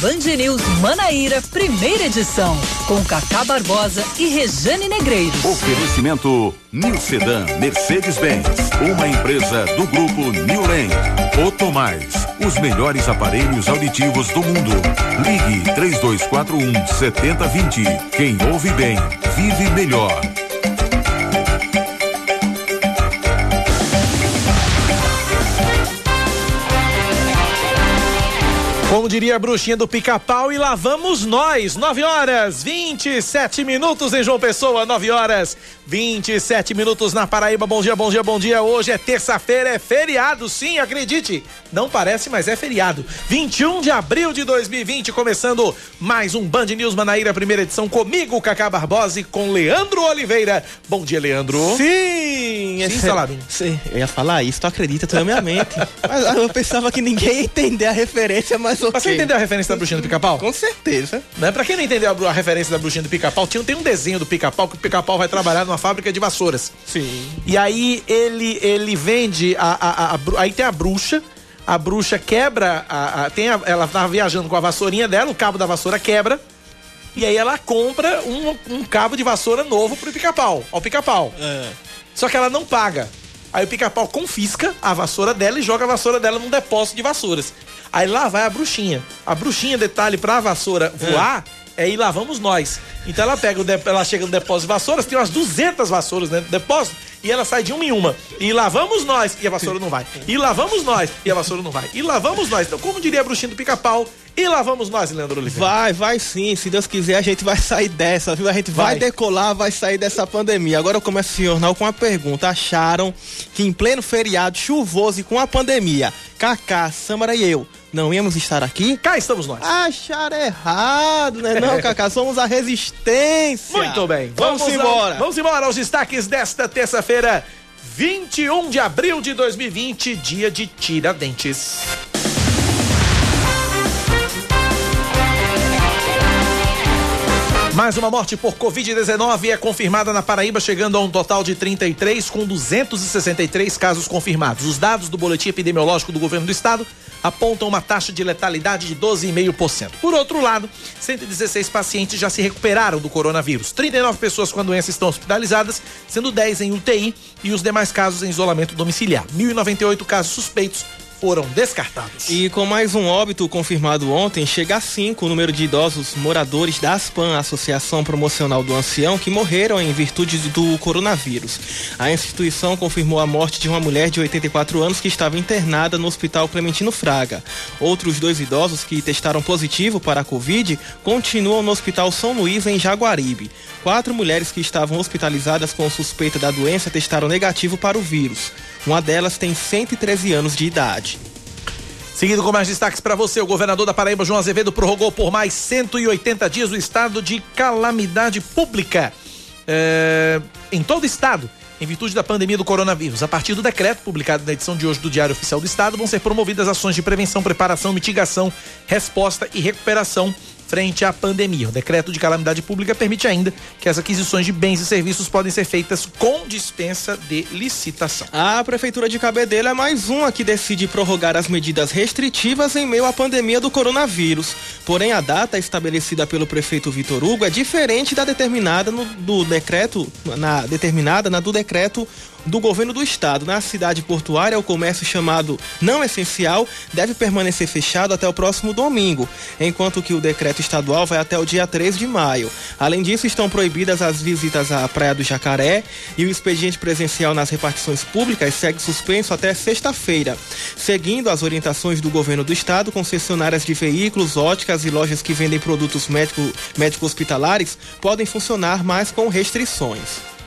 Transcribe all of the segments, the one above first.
Band News Manaíra, primeira edição, com Cacá Barbosa e Rejane Negreiros. Oferecimento New Sedan Mercedes-Benz, uma empresa do grupo New Land. Otomais, os melhores aparelhos auditivos do mundo. Ligue 3241 7020. Quem ouve bem, vive melhor. Como diria a bruxinha do pica-pau, e lá vamos nós. 9 horas 27 minutos em João Pessoa, 9 horas 27 minutos na Paraíba. Bom dia, bom dia, bom dia. Hoje é terça-feira, é feriado, sim, acredite. Não parece, mas é feriado. 21 de abril de 2020, começando mais um Band News Manaíra, primeira edição, comigo, Cacá Barbosa e com Leandro Oliveira. Bom dia, Leandro. Sim! Sim, Saladum. Sim, eu ia falar isso, tu acredita, tu na minha mente. Mas eu pensava que ninguém ia entender a referência, mas ok. Mas você entendeu a referência da bruxinha do pica-pau? Com certeza. Né? Pra quem não entendeu a, a referência da bruxinha do pica-pau, tinha- tem um desenho do pica-pau que o pica-pau vai trabalhar numa fábrica de vassouras. Sim. E aí ele, ele vende a, a- a- aí tem a bruxa, a bruxa quebra, a, a- tem ela tava viajando com a vassourinha dela, o cabo da vassoura quebra. E aí ela compra um, um cabo de vassoura novo pro pica-pau, ao pica-pau. Só que ela não paga. Aí o pica-pau confisca a vassoura dela e joga a vassoura dela num depósito de vassouras. Aí lá vai a bruxinha. A bruxinha, detalhe, pra vassoura voar, é ir lá vamos nós. Então ela pega, ela chega no depósito de vassouras, tem umas 200 vassouras dentro do depósito, e ela sai de uma em uma. E lá vamos nós, e a vassoura não vai. E lá vamos nós, e a vassoura não vai. E lá vamos nós. Então, como diria a bruxinha do pica-pau, e lá vamos nós, Leandro Oliveira. Vai, vai sim. Se Deus quiser, a gente vai sair dessa, viu? A gente vai, Vai. decolar, vai sair dessa pandemia. Agora eu começo o jornal com uma pergunta. Acharam que em pleno feriado chuvoso e com a pandemia, Kaká, Samara e eu não íamos estar aqui? Cá estamos nós. Acharam errado, né? Não, Kaká, somos a resistência. Muito bem. Vamos, ao- embora. vamos embora aos destaques desta terça-feira, 21 de abril de 2020, dia de Tiradentes. Mais uma morte por Covid-19 é confirmada na Paraíba, chegando a um total de 33, com 263 casos confirmados. Os dados do boletim epidemiológico do governo do estado apontam uma taxa de letalidade de 12,5%. Por outro lado, 116 pacientes já se recuperaram do coronavírus. 39 pessoas com a doença estão hospitalizadas, sendo 10 em UTI e os demais casos em isolamento domiciliar. 1.098 casos suspeitos foram descartados. E com mais um óbito confirmado ontem, chega a cinco o número de idosos moradores da ASPAN, Associação Promocional do Ancião, que morreram em virtude do coronavírus. A instituição confirmou a morte de uma mulher de 84 anos que estava internada no Hospital Clementino Fraga. Outros dois idosos que testaram positivo para a Covid continuam no Hospital São Luís, em Jaguaribe. Quatro mulheres que estavam hospitalizadas com suspeita da doença testaram negativo para o vírus. Uma delas tem 113 anos de idade. Seguindo com mais destaques para você, o governador da Paraíba, João Azevedo, prorrogou por mais 180 dias o estado de calamidade pública é, em todo o estado, em virtude da pandemia do coronavírus. A partir do decreto publicado na edição de hoje do Diário Oficial do Estado, vão ser promovidas ações de prevenção, preparação, mitigação, resposta e recuperação frente à pandemia. O decreto de calamidade pública permite ainda que as aquisições de bens e serviços podem ser feitas com dispensa de licitação. A Prefeitura de Cabedelo é mais uma que decide prorrogar as medidas restritivas em meio à pandemia do coronavírus. Porém, a data estabelecida pelo prefeito Vitor Hugo é diferente da determinada no, do decreto, na, determinada na do decreto do governo do estado. Na cidade portuária, o comércio chamado não essencial deve permanecer fechado até o próximo domingo, enquanto que o decreto estadual vai até o dia 3 de maio. Além disso, estão proibidas as visitas à Praia do Jacaré e o expediente presencial nas repartições públicas segue suspenso até sexta-feira. Seguindo as orientações do governo do estado, concessionárias de veículos, óticas e lojas que vendem produtos médico- médico-hospitalares podem funcionar, mas com restrições.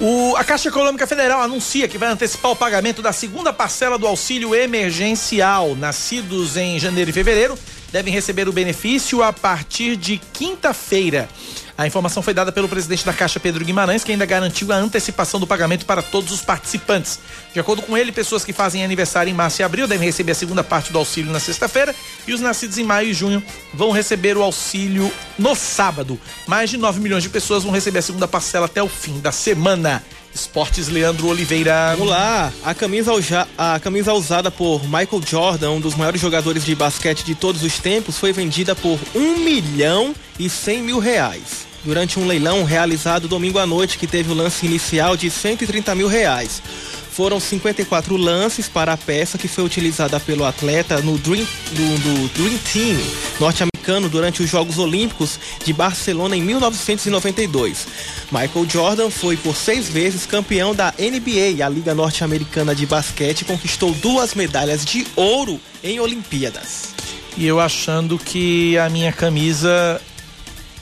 O- a Caixa Econômica Federal anuncia que vai antecipar o pagamento da segunda parcela do auxílio emergencial. Nascidos em janeiro e fevereiro devem receber o benefício a partir de quinta-feira. A informação foi dada pelo presidente da Caixa, Pedro Guimarães, que ainda garantiu a antecipação do pagamento para todos os participantes. De acordo com ele, pessoas que fazem aniversário em março e abril devem receber a segunda parte do auxílio na sexta-feira e os nascidos em maio e junho vão receber o auxílio no sábado. Mais de 9 milhões de pessoas vão receber a segunda parcela até o fim da semana. Esportes Leandro Oliveira. Vamos lá, a camisa, a camisa usada por Michael Jordan, um dos maiores jogadores de basquete de todos os tempos, foi vendida por um milhão e cem mil reais. Durante um leilão realizado domingo à noite, que teve o lance inicial de 130 mil reais. Foram 54 lances para a peça que foi utilizada pelo atleta no Dream, do, Dream Team norte-americano durante os Jogos Olímpicos de Barcelona em 1992. Michael Jordan foi por seis vezes campeão da NBA, a Liga Norte-Americana de Basquete, conquistou duas medalhas de ouro em Olimpíadas. E eu achando que a minha camisa,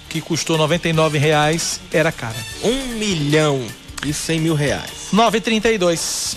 que custou 99 reais, era cara. Um milhão e 100 mil reais. 9,32.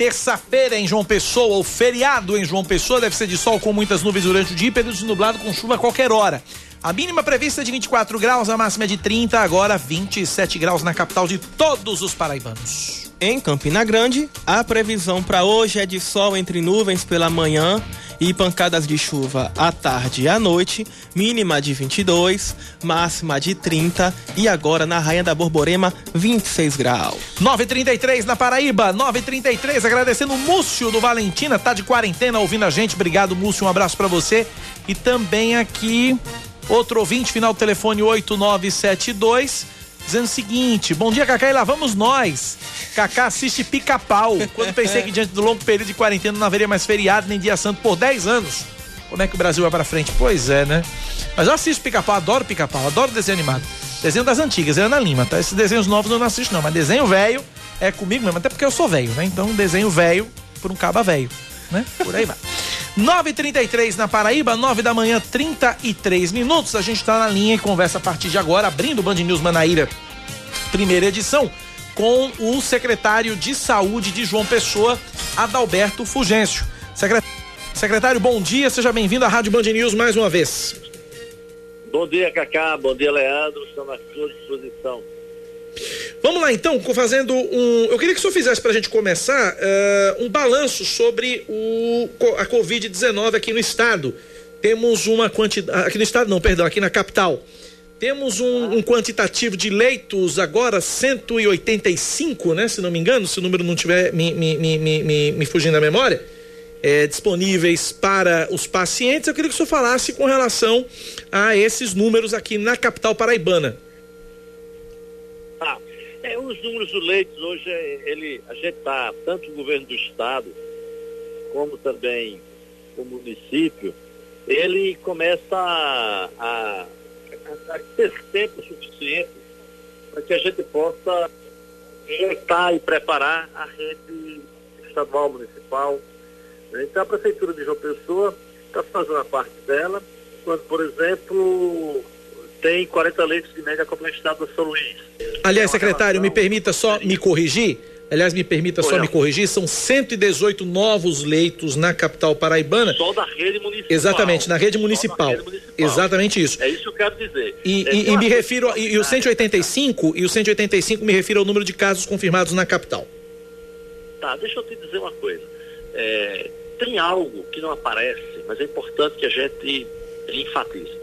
Terça-feira em João Pessoa, o feriado em João Pessoa, deve ser de sol com muitas nuvens durante o dia e período de nublado com chuva a qualquer hora. A mínima prevista é de 24 graus, a máxima é de 30, agora 27 graus na capital de todos os paraibanos. Em Campina Grande, a previsão para hoje é de sol entre nuvens pela manhã e pancadas de chuva à tarde e à noite, mínima de 22, máxima de 30 e agora na Rainha da Borborema 26 graus. 9:33 na Paraíba, 9:33 agradecendo o Múcio do Valentina, tá de quarentena ouvindo a gente. Obrigado, Múcio, um abraço para você. E também aqui outro ouvinte final do telefone 8972 dizendo o seguinte: Bom dia, Cacá, e lá vamos nós. Cacá assiste pica-pau. Quando pensei que diante do longo período de quarentena não haveria mais feriado nem dia santo por 10 anos. Como é que o Brasil vai para frente? Pois é, né? Mas eu assisto pica-pau, adoro pica-pau, adoro desenho animado. Desenho das antigas, é Ana Lima, tá? Esses desenhos novos eu não assisto, não. Mas desenho velho é comigo mesmo, até porque eu sou velho, né? Então, desenho velho por um caba velho, né? Por aí vai. 9h33 na Paraíba, 9 da manhã, 33 minutos. A gente está na linha e conversa a partir de agora, abrindo o Band News Manaíra, primeira edição, com o secretário de Saúde de João Pessoa, Adalberto Fugêncio. Secretário, bom dia, seja bem-vindo à Rádio Band News mais uma vez. Bom dia, Cacá, bom dia, Leandro, estamos à sua disposição. Vamos lá então, fazendo um. Eu queria que o senhor fizesse para a gente começar uh, um balanço sobre o, a Covid-19 aqui no estado. Temos uma quantidade. Aqui no estado, não, perdão, aqui na capital. Temos um, um, quantitativo de leitos agora, 185, né? Se não me engano, se o número não estiver me, me, me, me, me fugindo da memória, é, disponíveis para os pacientes. Eu queria que o senhor falasse com relação a esses números aqui na capital paraibana. É, os números dos leitos hoje, é, ele, a gente está, tanto o governo do estado, como também o município, ele começa a, a, a ter tempo suficiente para que a gente possa montar e preparar a rede estadual, municipal. Então a Prefeitura de João Pessoa está fazendo a parte dela, quando, por exemplo, tem 40 leitos de média complexidade do São Luís. Aliás, secretário, me permita só me corrigir. Aliás, me permita só me corrigir, são 118 novos leitos na capital paraibana. Só da rede municipal. Exatamente, na rede municipal. Rede municipal. Exatamente isso. É isso que eu quero dizer. E, é, e, e me refiro, e, e o 185, e o 185 me refiro ao número de casos confirmados na capital. Tá, deixa eu te dizer uma coisa. É, tem algo que não aparece, mas é importante que a gente enfatize.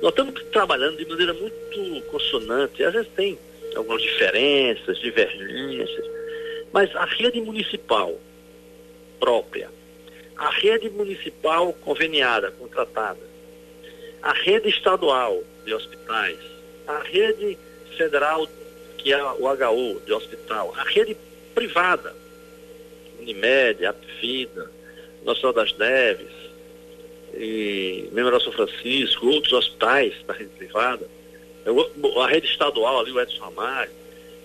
Nós estamos trabalhando de maneira muito consonante, às vezes tem algumas diferenças, divergências, mas a rede municipal própria, a rede municipal conveniada, contratada, a rede estadual de hospitais, a rede federal, que é o HU de hospital, a rede privada, Unimed, Apfida, Nossa das Neves, e Memorial São Francisco, outros hospitais da rede privada, a rede estadual ali, o Edson Ramalho,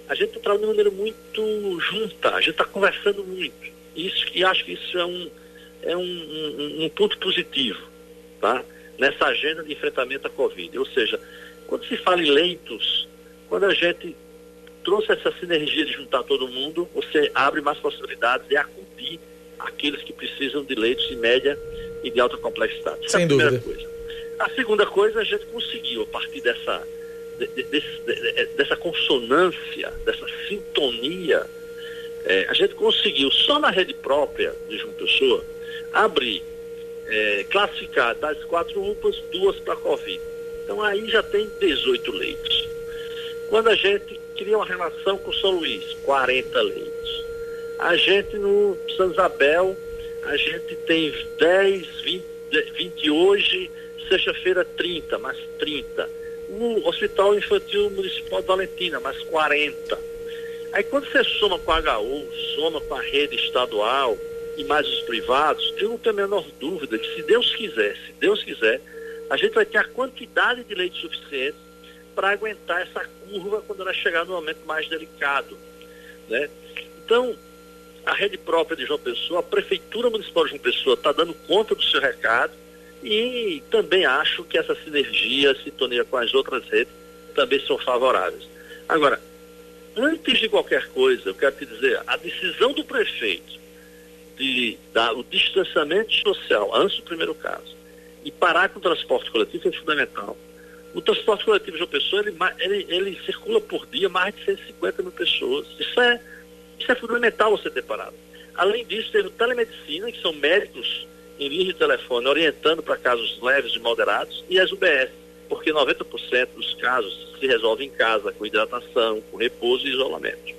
a gente está trabalhando de maneira muito junta, a gente está conversando muito. Isso, e acho que isso é um, é um, um, um ponto positivo, tá? Nessa agenda de enfrentamento à Covid. Ou seja, quando se fala em leitos, quando a gente trouxe essa sinergia de juntar todo mundo, você abre mais possibilidades de acudir aqueles que precisam de leitos de média e de alta complexidade. Essa Sem é a primeira dúvida. coisa. A segunda coisa, a gente conseguiu, a partir dessa, de, de, de, dessa consonância, dessa sintonia, é, a gente conseguiu, só na rede própria de João Pessoa, abrir, é, classificar das quatro UPAs, duas para Covid. Então aí já tem 18 leitos. Quando a gente cria uma relação com o São Luís, 40 leitos. A gente no São Isabel, a gente tem 10, 20, 20 hoje, sexta-feira 30, mais 30. O Hospital Infantil Municipal de Valentina, mais 40. Aí quando você soma com a HU, soma com a rede estadual e mais os privados, eu não tenho a menor dúvida que se Deus quiser, se Deus quiser, a gente vai ter a quantidade de leitos suficiente para aguentar essa curva quando ela chegar no momento mais delicado. Né? Então, a rede própria de João Pessoa, a Prefeitura Municipal de João Pessoa está dando conta do seu recado e também acho que essa sinergia, sintonia com as outras redes também são favoráveis. Agora, antes de qualquer coisa, eu quero te dizer, a decisão do prefeito de dar o distanciamento social antes do primeiro caso e parar com o transporte coletivo é fundamental. O transporte coletivo de João Pessoa, ele, ele, ele circula por dia mais de 150 mil pessoas. Isso é isso é fundamental você ter parado. Além disso, teve telemedicina, que são médicos em linha de telefone orientando para casos leves e moderados, e as UBS, porque 90% dos casos se resolvem em casa, com hidratação, com repouso e isolamento.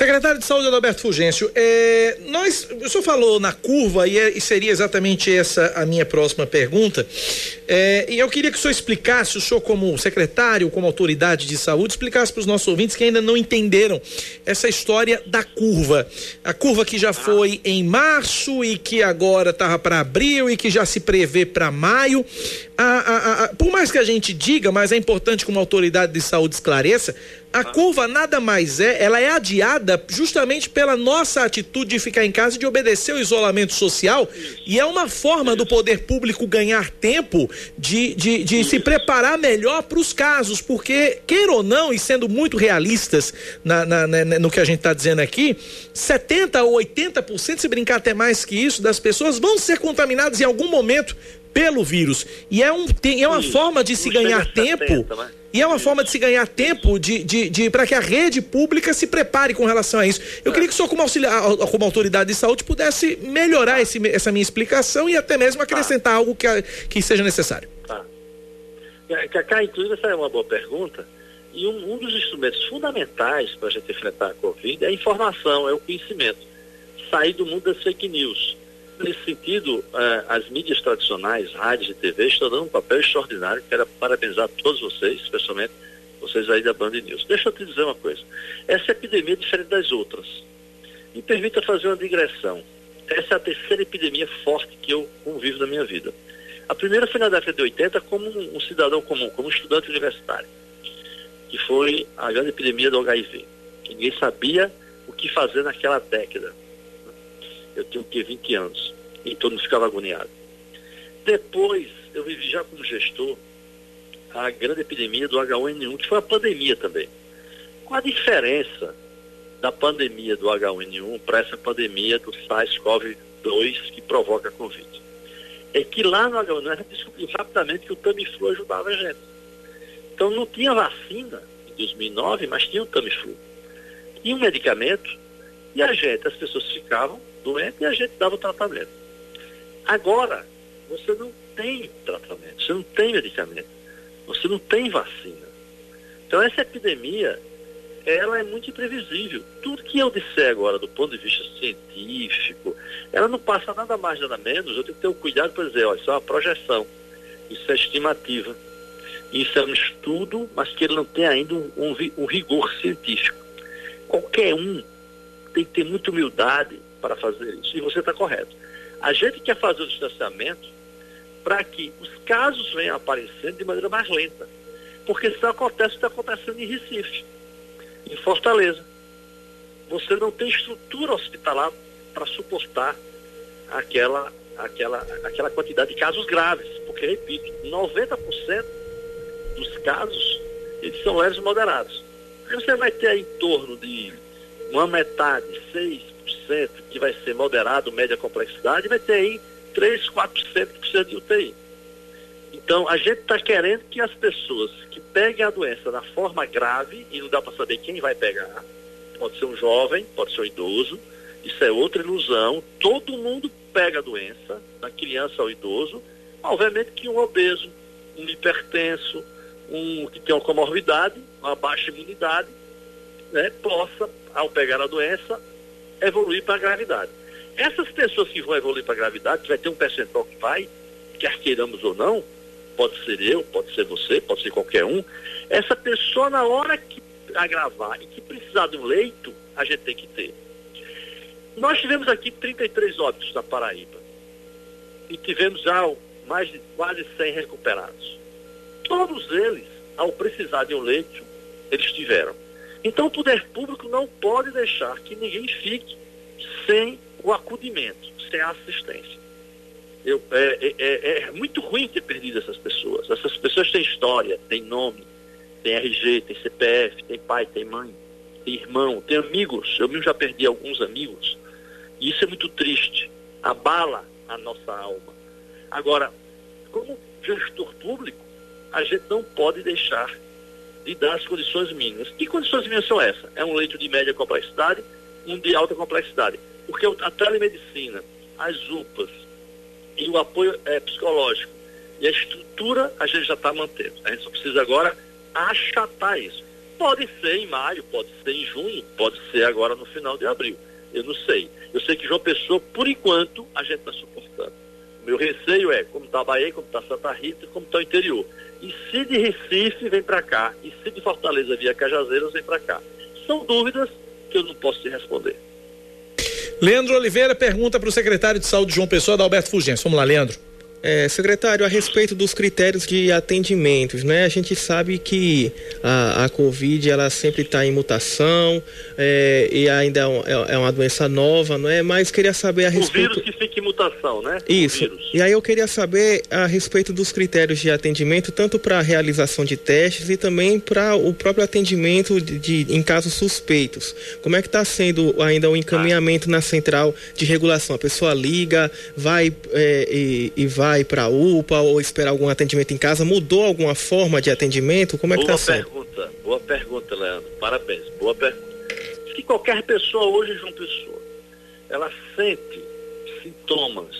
Secretário de Saúde Adalberto Fulgêncio, é, nós, o senhor falou na curva e, é, e, seria exatamente essa a minha próxima pergunta. É, e eu queria que o senhor explicasse, o senhor como secretário, como autoridade de saúde, explicasse para os nossos ouvintes que ainda não entenderam essa história da curva. A curva que já foi em março e que agora estava para abril e que já se prevê para maio. A, a, a, por mais que a gente diga, mas é importante que uma autoridade de saúde esclareça, a curva nada mais é, ela é adiada justamente pela nossa atitude de ficar em casa e de obedecer o isolamento social. E é uma forma do poder público ganhar tempo de, de, de se preparar melhor para os casos, porque, queira ou não, e sendo muito realistas na, na, na no que a gente está dizendo aqui, 70% ou 80%, se brincar até mais que isso, das pessoas vão ser contaminadas em algum momento pelo vírus. E é, um, é uma forma de se ganhar tempo. 70, né? E é uma forma de se ganhar tempo de, de, de para que a rede pública se prepare com relação a isso. Eu é. queria que o senhor, como, auxiliar, como autoridade de saúde, pudesse melhorar esse, essa minha explicação e até mesmo acrescentar tá. algo que, que seja necessário. Tá. Cacá, inclusive, essa é uma boa pergunta. E um, um dos instrumentos fundamentais para a gente enfrentar a Covid é a informação, é o conhecimento. Sair do mundo das fake news. Nesse sentido, eh, as mídias tradicionais, rádios e TV, estão dando um papel extraordinário. Quero parabenizar todos vocês, especialmente vocês aí da Band News. Deixa eu te dizer uma coisa. Essa epidemia é diferente das outras. Me permita fazer uma digressão. Essa é a terceira epidemia forte que eu convivo na minha vida. A primeira foi na década de 80 como um cidadão comum, como um estudante universitário, que foi a grande epidemia do HIV. Ninguém sabia o que fazer naquela década eu tinha o que, 20 anos, e todo mundo ficava agoniado. Depois, eu vivi já como gestor a grande epidemia do H1N1, que foi a pandemia também. Qual a diferença da pandemia do H1N1 para essa pandemia do SARS-CoV-2 que provoca a Covid? É que lá no H1N1 a gente descobriu rapidamente que o Tamiflu ajudava a gente. Então não tinha vacina em 2009, mas tinha o Tamiflu. Tinha um medicamento e a gente, as pessoas ficavam doente e a gente dava o tratamento. Agora, você não tem tratamento, você não tem medicamento, você não tem vacina. Então essa epidemia, ela é muito imprevisível. Tudo que eu disser agora do ponto de vista científico, ela não passa nada mais, nada menos. Eu tenho que ter o um cuidado para dizer, olha, isso é uma projeção, isso é estimativa, isso é um estudo, mas que ele não tem ainda um, um, um rigor científico. Qualquer um tem que ter muita humildade para fazer isso. E você está correto. A gente quer fazer o distanciamento para que os casos venham aparecendo de maneira mais lenta. Porque isso acontece está acontecendo em Recife, em Fortaleza. Você não tem estrutura hospitalar para suportar aquela, aquela, aquela quantidade de casos graves. Porque, repito, 90% dos casos eles são leves e moderados. Você vai ter em torno de uma metade, 6, que vai ser moderado, média complexidade, vai ter aí 3, 4% que precisa de UTI. Então, a gente está querendo que as pessoas que peguem a doença na forma grave, e não dá para saber quem vai pegar, pode ser um jovem, pode ser um idoso, isso é outra ilusão, todo mundo pega a doença, da criança ao idoso, obviamente que um obeso, um hipertenso, um que tem uma comorbidade, uma baixa imunidade, né, possa, ao pegar a doença, evoluir para a gravidade. Essas pessoas que vão evoluir para a gravidade, vai ter um percentual que vai, quer queiramos ou não, pode ser eu, pode ser você, pode ser qualquer um, essa pessoa na hora que agravar e que precisar de um leito, a gente tem que ter. Nós tivemos aqui 33 óbitos na Paraíba e tivemos já mais de quase 100 recuperados. Todos eles, ao precisar de um leito, eles tiveram. Então o poder público não pode deixar que ninguém fique sem o acudimento, sem a assistência. Eu, é, é, é, é, muito ruim ter perdido essas pessoas. Essas pessoas têm história, têm nome, têm RG, têm CPF, têm pai, têm mãe, têm irmão, têm amigos. Eu mesmo já perdi alguns amigos. E isso é muito triste. Abala a nossa alma. Agora, como gestor público, a gente não pode deixar de dar as condições mínimas. Que condições mínimas são essas? É um leito de média complexidade, um de alta complexidade. Porque a telemedicina, as UPAs e o apoio é, psicológico e a estrutura a gente já está mantendo. A gente só precisa agora achatar isso. Pode ser em maio, pode ser em junho, pode ser agora no final de abril. Eu não sei. Eu sei que João Pessoa, por enquanto, a gente está suportando. Meu receio é como está a Bahia, como está Santa Rita, como está o interior. E se de Recife vem para cá, e se de Fortaleza via Cajazeiras vem para cá. São dúvidas que eu não posso te responder. Leandro Oliveira pergunta para o secretário de Saúde João Pessoa, da Alberto Fulgêncio. Vamos lá, Leandro. É, secretário, a respeito dos critérios de atendimentos, né? A gente sabe que a, a Covid ela sempre está em mutação é, e ainda é, é, é, uma doença nova, não é? Mas queria saber a respeito. O vírus que fica em mutação, né? Isso. E aí eu queria saber a respeito dos critérios de atendimento, tanto para a realização de testes e também para o próprio atendimento de, de, em casos suspeitos. Como é que está sendo ainda o encaminhamento ah. na central de regulação? A pessoa liga, vai é, e, e vai vai para a UPA ou esperar algum atendimento em casa? Mudou alguma forma de atendimento? Como é que está sendo? Boa pergunta, boa pergunta, Leandro. Parabéns, boa pergunta. Se qualquer pessoa hoje, João Pessoa, ela sente sintomas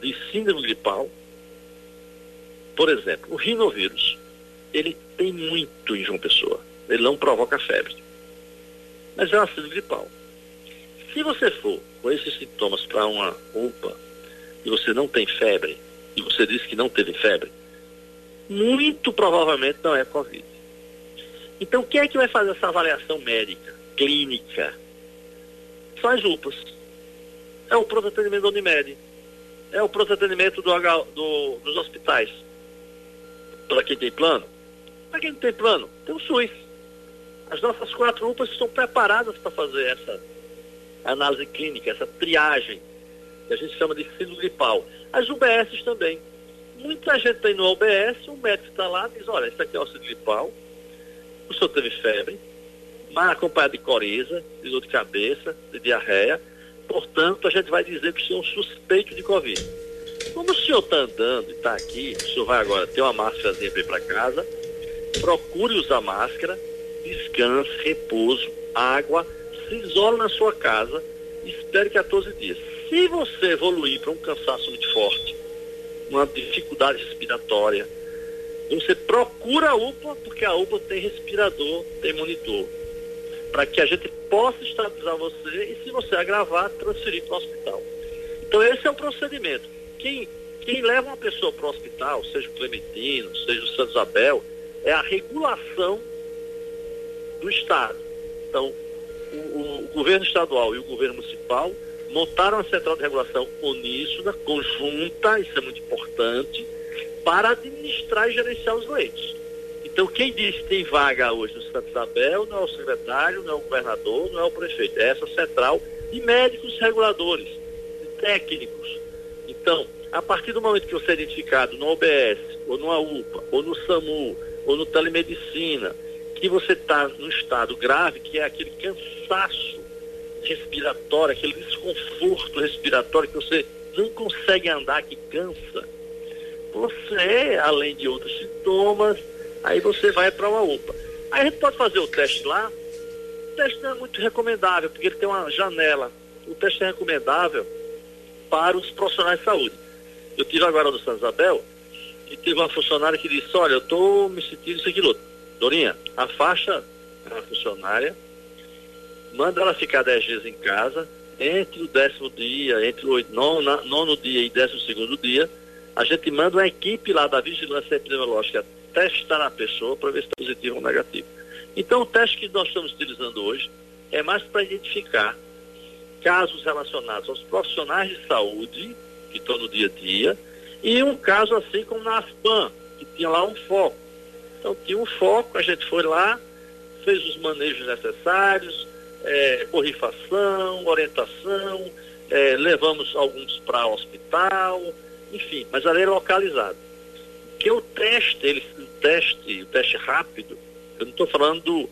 de síndrome gripal, por exemplo, o rinovírus, ele tem muito em João Pessoa. Ele não provoca febre. Mas é uma síndrome gripal. Se você for com esses sintomas para uma UPA, e você não tem febre, e você disse que não teve febre, muito provavelmente não é Covid. Então, quem é que vai fazer essa avaliação médica, clínica? São as UPAs. É o pronto atendimento da Unimed. É o pronto atendimento do, do, dos hospitais. Para quem tem plano? Para quem não tem plano, tem o SUS. As nossas quatro UPAs estão preparadas para fazer essa análise clínica, essa triagem que a gente chama de síndrome gripal. As UBSs também. Muita gente tem no UBS, o médico está lá e diz, olha, isso aqui é o síndrome gripal, o senhor teve febre, mas acompanhado de coriza, de dor de cabeça, de diarreia, portanto, a gente vai dizer que o senhor é um suspeito de Covid. Como o senhor está andando e está aqui, o senhor vai agora ter uma máscarazinha para ir para casa, procure usar máscara, descanse, repouso, água, se isole na sua casa espere 14 dias. Se você evoluir para um cansaço muito forte, uma dificuldade respiratória, você procura a UPA, porque a UPA tem respirador, tem monitor, para que a gente possa estabilizar você e, se você agravar, transferir para o hospital. Então, esse é o procedimento. Quem, quem leva uma pessoa para o hospital, seja o Clementino, seja o Santo Isabel, é a regulação do Estado. Então, o, o, governo estadual e o governo municipal montaram a central de regulação uníssona, conjunta, isso é muito importante, para administrar e gerenciar os leitos. Então, quem diz que tem vaga hoje no Santa Isabel não é o secretário, não é o governador, não é o prefeito, é essa central de médicos reguladores, de técnicos. Então, a partir do momento que você é identificado no OBS, ou no UPA, ou no SAMU, ou no telemedicina, que você está no estado grave, que é aquele cansaço respiratório, aquele desconforto respiratório que você não consegue andar, que cansa, você, além de outros sintomas, aí você vai para uma UPA. Aí a gente pode fazer o teste lá. O teste não é muito recomendável, porque ele tem uma janela. O teste é recomendável para os profissionais de saúde. Eu tive agora no São Isabel e teve uma funcionária que disse, olha, eu estou me sentindo isso aqui outro. Dorinha, afasta a funcionária, manda ela ficar 10 dias em casa, entre o décimo dia, entre o nono, nono dia e décimo segundo dia, a gente manda uma equipe lá da vigilância epidemiológica testar a pessoa para ver se está positivo ou negativo. Então o teste que nós estamos utilizando hoje é mais para identificar casos relacionados aos profissionais de saúde que estão no dia a dia e um caso assim como na AFPAN, que tinha lá um foco. Então tinha um foco, a gente foi lá, fez os manejos necessários, é, borrifação, orientação, é, levamos alguns para o hospital, enfim, mas ali é localizado. Que o teste, ele, o teste, o teste rápido, eu não estou falando do,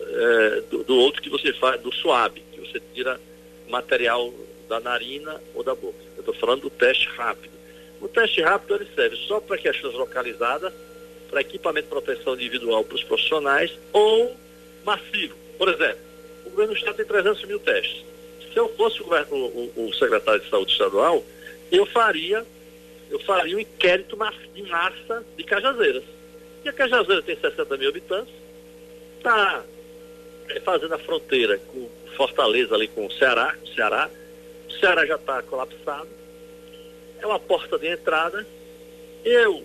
é, do, do, outro que você faz, do suave, que você tira material da narina ou da boca. Eu estou falando do teste rápido. O teste rápido ele serve só para questões localizadas, para equipamento de proteção individual para os profissionais ou massivo. Por exemplo, o governo do estado tem 300 mil testes. Se eu fosse o, o, o secretário de saúde estadual, eu faria, eu faria um inquérito de massa de Cajazeiras. E a Cajazeira tem 60 mil habitantes, está é, fazendo a fronteira com Fortaleza ali com o Ceará, o Ceará. O Ceará já está colapsado. É uma porta de entrada. Eu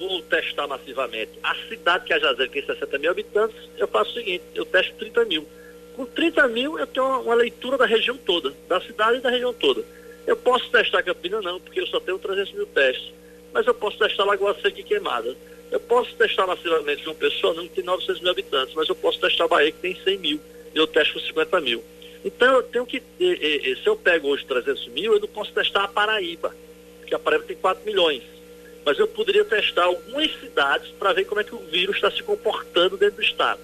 vou testar massivamente a cidade que é a Jazeira, que tem 60 mil habitantes, eu faço o seguinte, eu testo 30 mil. Com 30 mil eu tenho uma, uma leitura da região toda, da cidade e da região toda. Eu posso testar Campina não, porque eu só tenho 300 mil testes. Mas eu posso testar Lagoa Seca e Queimada. Eu posso testar massivamente uma pessoa não que tem 900 mil habitantes, mas eu posso testar Bahia que tem 100 mil e eu testo com 50 mil. Então eu tenho que, se eu pego hoje 300 mil, eu não posso testar a Paraíba, porque a Paraíba tem 4 milhões. Mas eu poderia testar algumas cidades para ver como é que o vírus está se comportando dentro do estado.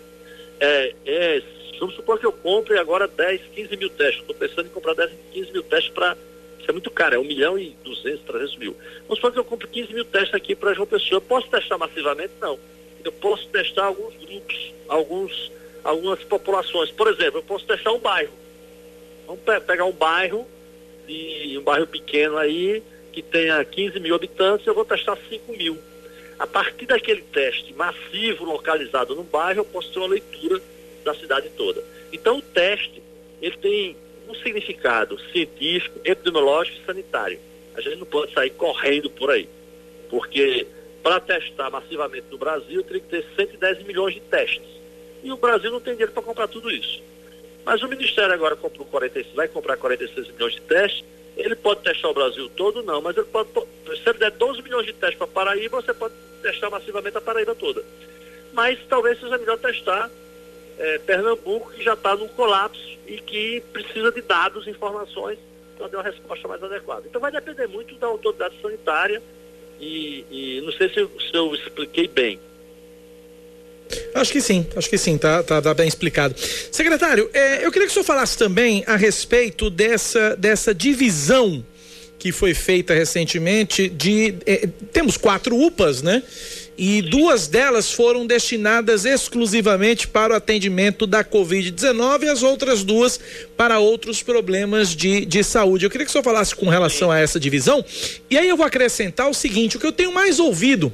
É, é, vamos supor que eu compre agora 10, 15 mil testes. Estou pensando em comprar 10, 15 mil testes para. Isso é muito caro, é 1 milhão e 200, 300 mil. Vamos supor que eu compre 15 mil testes aqui para João Pessoa. Eu posso testar massivamente? Não. Eu posso testar alguns grupos, alguns algumas populações. Por exemplo, eu posso testar um bairro. Vamos pe pegar um bairro, e um bairro pequeno aí, que tenha 15 mil habitantes, eu vou testar 5 mil. A partir daquele teste massivo localizado no bairro, eu posso ter uma leitura da cidade toda. Então o teste, ele tem um significado científico, epidemiológico e sanitário. A gente não pode sair correndo por aí, porque para testar massivamente no Brasil, teria que ter 110 milhões de testes e o Brasil não tem dinheiro para comprar tudo isso. Mas o Ministério agora comprou 46, vai comprar 46 milhões de testes. Ele pode testar o Brasil todo? Não, mas ele pode, se ele der 12 milhões de testes para Paraíba, você pode testar massivamente a Paraíba toda. Mas talvez seja melhor testar é, Pernambuco, que já está num colapso e que precisa de dados, informações para dar uma resposta mais adequada. Então vai depender muito da autoridade sanitária e, e não sei se, se eu expliquei bem. Acho que sim, acho que sim, tá, tá, tá bem explicado. Secretário, é, eu queria que o senhor falasse também a respeito dessa, dessa divisão que foi feita recentemente de. É, temos quatro UPAs, né? E duas delas foram destinadas exclusivamente para o atendimento da Covid-19 e as outras duas para outros problemas de, de saúde. Eu queria que o senhor falasse com relação a essa divisão. E aí eu vou acrescentar o seguinte: o que eu tenho mais ouvido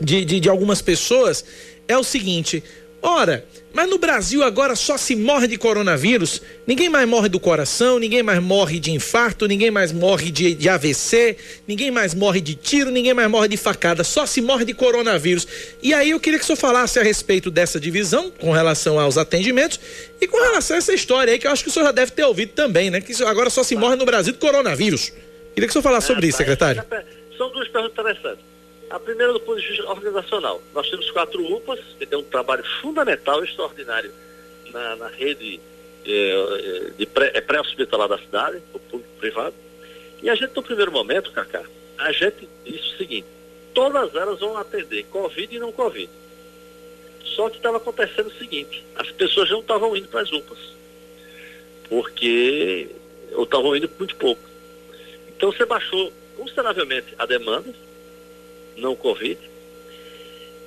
de, de, de algumas pessoas é o seguinte: ora, mas no Brasil agora só se morre de coronavírus, ninguém mais morre do coração, ninguém mais morre de infarto, ninguém mais morre de, de AVC, ninguém mais morre de tiro, ninguém mais morre de facada, só se morre de coronavírus. E aí eu queria que o senhor falasse a respeito dessa divisão com relação aos atendimentos e com relação a essa história aí que eu acho que o senhor já deve ter ouvido também, né? Que agora só se morre no Brasil de coronavírus. Queria que o senhor falasse sobre isso, secretário. São duas perguntas interessantes. A primeira do ponto de vista organizacional. Nós temos quatro UPAs, que tem um trabalho fundamental extraordinário na, na rede é, de pré, é pré-hospitalar da cidade, o público privado. E a gente, no primeiro momento, Cacá, a gente disse o seguinte, todas elas vão atender Covid e não Covid. Só que estava acontecendo o seguinte, as pessoas não estavam indo para as UPAs, porque ou estavam indo muito pouco. Então você baixou consideravelmente a demanda, não Covid,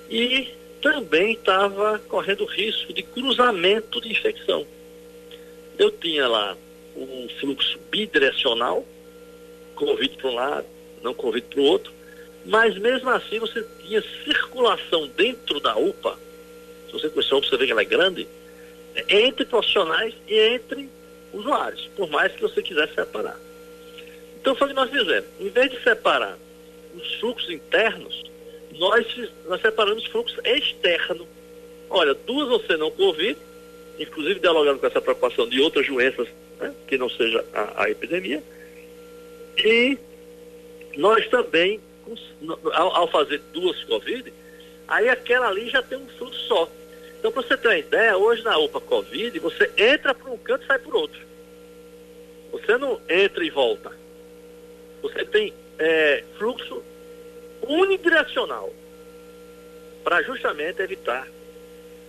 e também estava correndo risco de cruzamento de infecção. Eu tinha lá um fluxo bidirecional, Covid para um lado, não Covid para o outro, mas mesmo assim você tinha circulação dentro da UPA, se você conhecer a UPA, você vê que ela é grande, entre profissionais e entre usuários, por mais que você quisesse separar. Então foi o que nós fizemos. Em vez de separar os fluxos internos, nós, nós separamos fluxos externos. Olha, duas você não Covid, inclusive dialogando com essa preocupação de outras doenças né, que não seja a, a epidemia, e nós também, ao, ao, fazer duas Covid, aí aquela ali já tem um fluxo só. Então, para você ter uma ideia, hoje na UPA Covid, você entra por um canto e sai por outro. Você não entra e volta. Você tem é, fluxo unidirecional para justamente evitar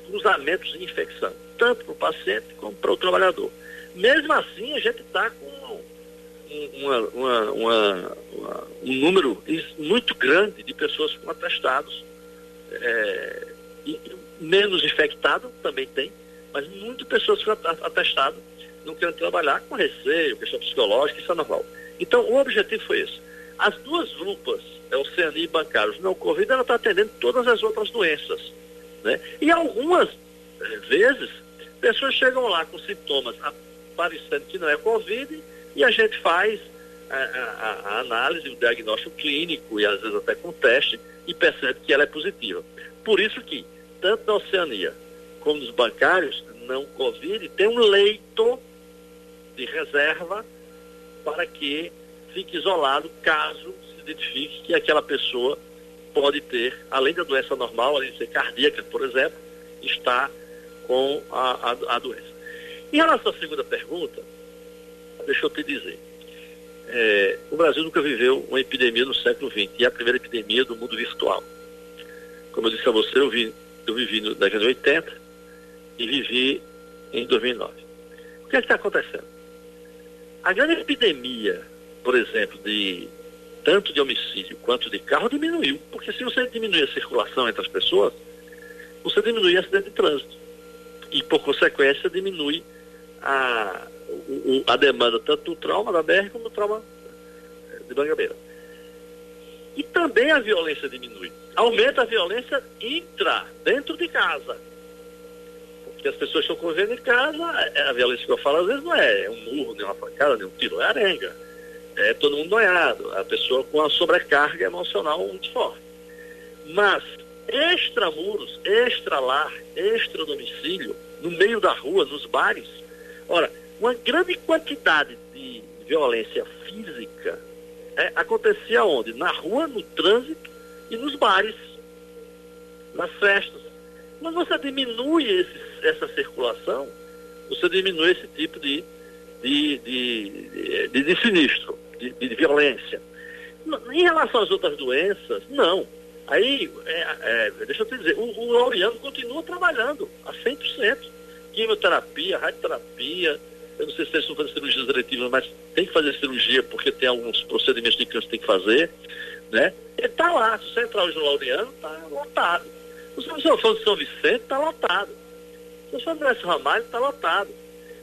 cruzamentos de infecção, tanto para o paciente como para o trabalhador. Mesmo assim, a gente está com uma, uma, uma, um número muito grande de pessoas com atestados, é, menos infectado também tem, mas muitas pessoas com atestado não querem trabalhar com receio, questão psicológica, isso é normal. Então, o objetivo foi esse. As duas UPAs, é Oceania e Bancários, não Covid, ela está atendendo todas as outras doenças. Né? E algumas eh, vezes, pessoas chegam lá com sintomas parecendo que não é Covid e a gente faz a, a, a, análise, o diagnóstico clínico e às vezes até com teste e percebe que ela é positiva. Por isso que, tanto na Oceania como nos bancários, não Covid, tem um leito de reserva para que fique isolado caso se identifique que aquela pessoa pode ter, além da doença normal, além de ser cardíaca, por exemplo, está com a, a, a doença. Em relação à segunda pergunta, deixa eu te dizer. É, o Brasil nunca viveu uma epidemia no século XX, e é a primeira epidemia do mundo virtual. Como eu disse a você, eu, vi, eu vivi na década de 80 e vivi em 2009. O que é está acontecendo? A grande epidemia, por exemplo, de tanto de homicídio quanto de carro diminuiu, porque se você diminuir a circulação entre as pessoas, você diminui o acidente de trânsito. E, por consequência, diminui a, a demanda tanto do trauma da BR como do trauma de Bangabeira. E também a violência diminui. Aumenta a violência intra, dentro de casa. Porque as pessoas estão convivendo em casa, é, a violência que eu falo às vezes não é um murro, nem uma facada, nem um tiro, é arenga. É todo mundo noiado, a pessoa com a sobrecarga emocional muito forte. Mas extramuros, extra lar, extra domicílio, no meio da rua, nos bares, ora, uma grande quantidade de violência física é, acontecia onde? Na rua, no trânsito e nos bares, nas festas. Mas você diminui esse, essa circulação, você diminui esse tipo de, de, de, de, de sinistro, de, de, violência. Em relação às outras doenças, não. Aí, é, é, deixa eu te dizer, o, o Laureano continua trabalhando a 100%. Quimioterapia, radioterapia, eu não sei se eles estão fazendo cirurgias eletivas, mas tem que fazer cirurgia porque tem alguns procedimentos de câncer que tem que fazer, né? Ele está lá, entrar hoje no Laureano, está lotado. Se você for de São Vicente, está lotado. Você for no Ramalho, está lotado.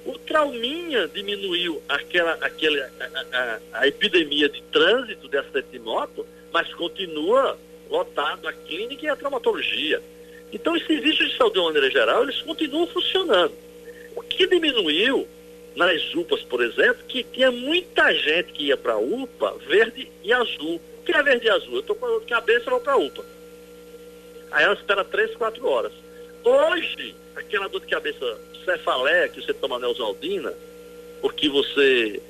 O trauminha diminuiu aquela, aquele, a, a, a, epidemia de trânsito de acidente de moto, mas continua lotado a clínica e a traumatologia. Então, os serviços de saúde de uma maneira geral, eles continuam funcionando. O que diminuiu nas UPAs, por exemplo, que tinha muita gente que ia para a UPA verde e azul. O que é verde e azul? Eu estou com a dor de cabeça, vou para a UPA. Aí ela espera 3, 4 horas. Hoje, aquela dor de cabeça cefaleia que você toma neosaldina, porque você,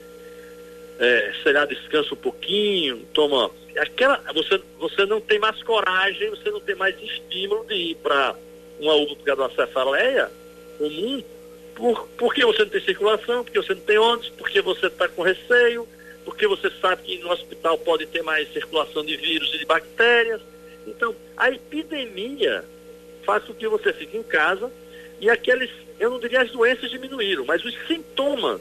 é, sei lá, descansa um pouquinho, toma. Aquela, você, você não tem mais coragem, você não tem mais estímulo de ir para uma UPA da cefaleia comum, por, porque você não tem circulação, porque você não tem ônibus, porque você está com receio, porque você sabe que no hospital pode ter mais circulação de vírus e de bactérias. Então, a epidemia faz com que você fique em casa e aqueles, eu não diria as doenças diminuíram, mas os sintomas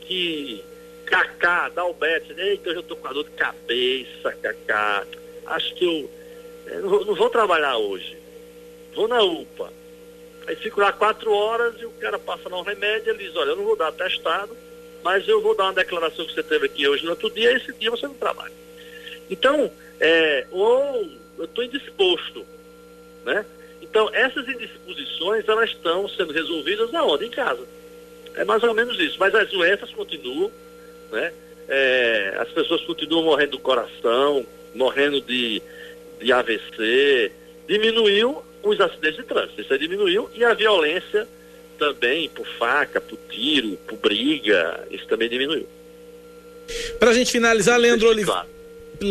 que Cacá, Dalbete, eita, eu já estou com a dor de cabeça, Cacá, acho que eu, eu eh, não, não vou trabalhar hoje, vou na UPA Aí fico lá quatro horas e o cara passa no remédio, ele diz, olha, eu não vou dar atestado, mas eu vou dar uma declaração que você teve aqui hoje no outro dia, esse dia você não trabalha. Então, é, ou eu estou indisposto, né? Então, essas indisposições, elas estão sendo resolvidas aonde? Em casa. É mais ou menos isso. Mas as doenças continuam, né? É, as pessoas continuam morrendo do coração, morrendo de, de AVC, diminuiu os acidentes de trânsito, isso aí diminuiu, e a violência também, por faca, por tiro, por briga, isso também diminuiu. Para a gente finalizar, Leandro Oliveira.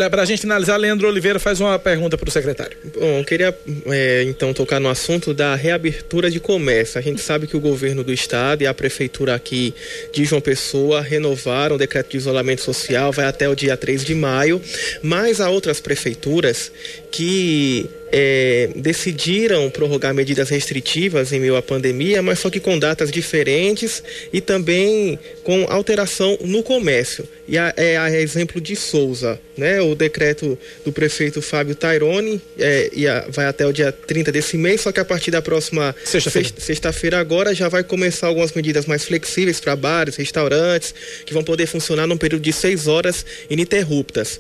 Para a gente finalizar, Leandro Oliveira faz uma pergunta para o secretário. Bom, eu queria é, então tocar no assunto da reabertura de comércio. A gente sabe que o governo do estado e a prefeitura aqui de João Pessoa renovaram o decreto de isolamento social, vai até o dia 3 de maio, mas há outras prefeituras que é, decidiram prorrogar medidas restritivas em meio à pandemia, mas só que com datas diferentes e também com alteração no comércio. E a, é a exemplo de Souza, né? O decreto do prefeito Fábio Taironi é, a, vai até o dia 30 desse mês, só que a partir da próxima sexta-feira sexta agora já vai começar algumas medidas mais flexíveis para bares, restaurantes, que vão poder funcionar num período de seis horas ininterruptas.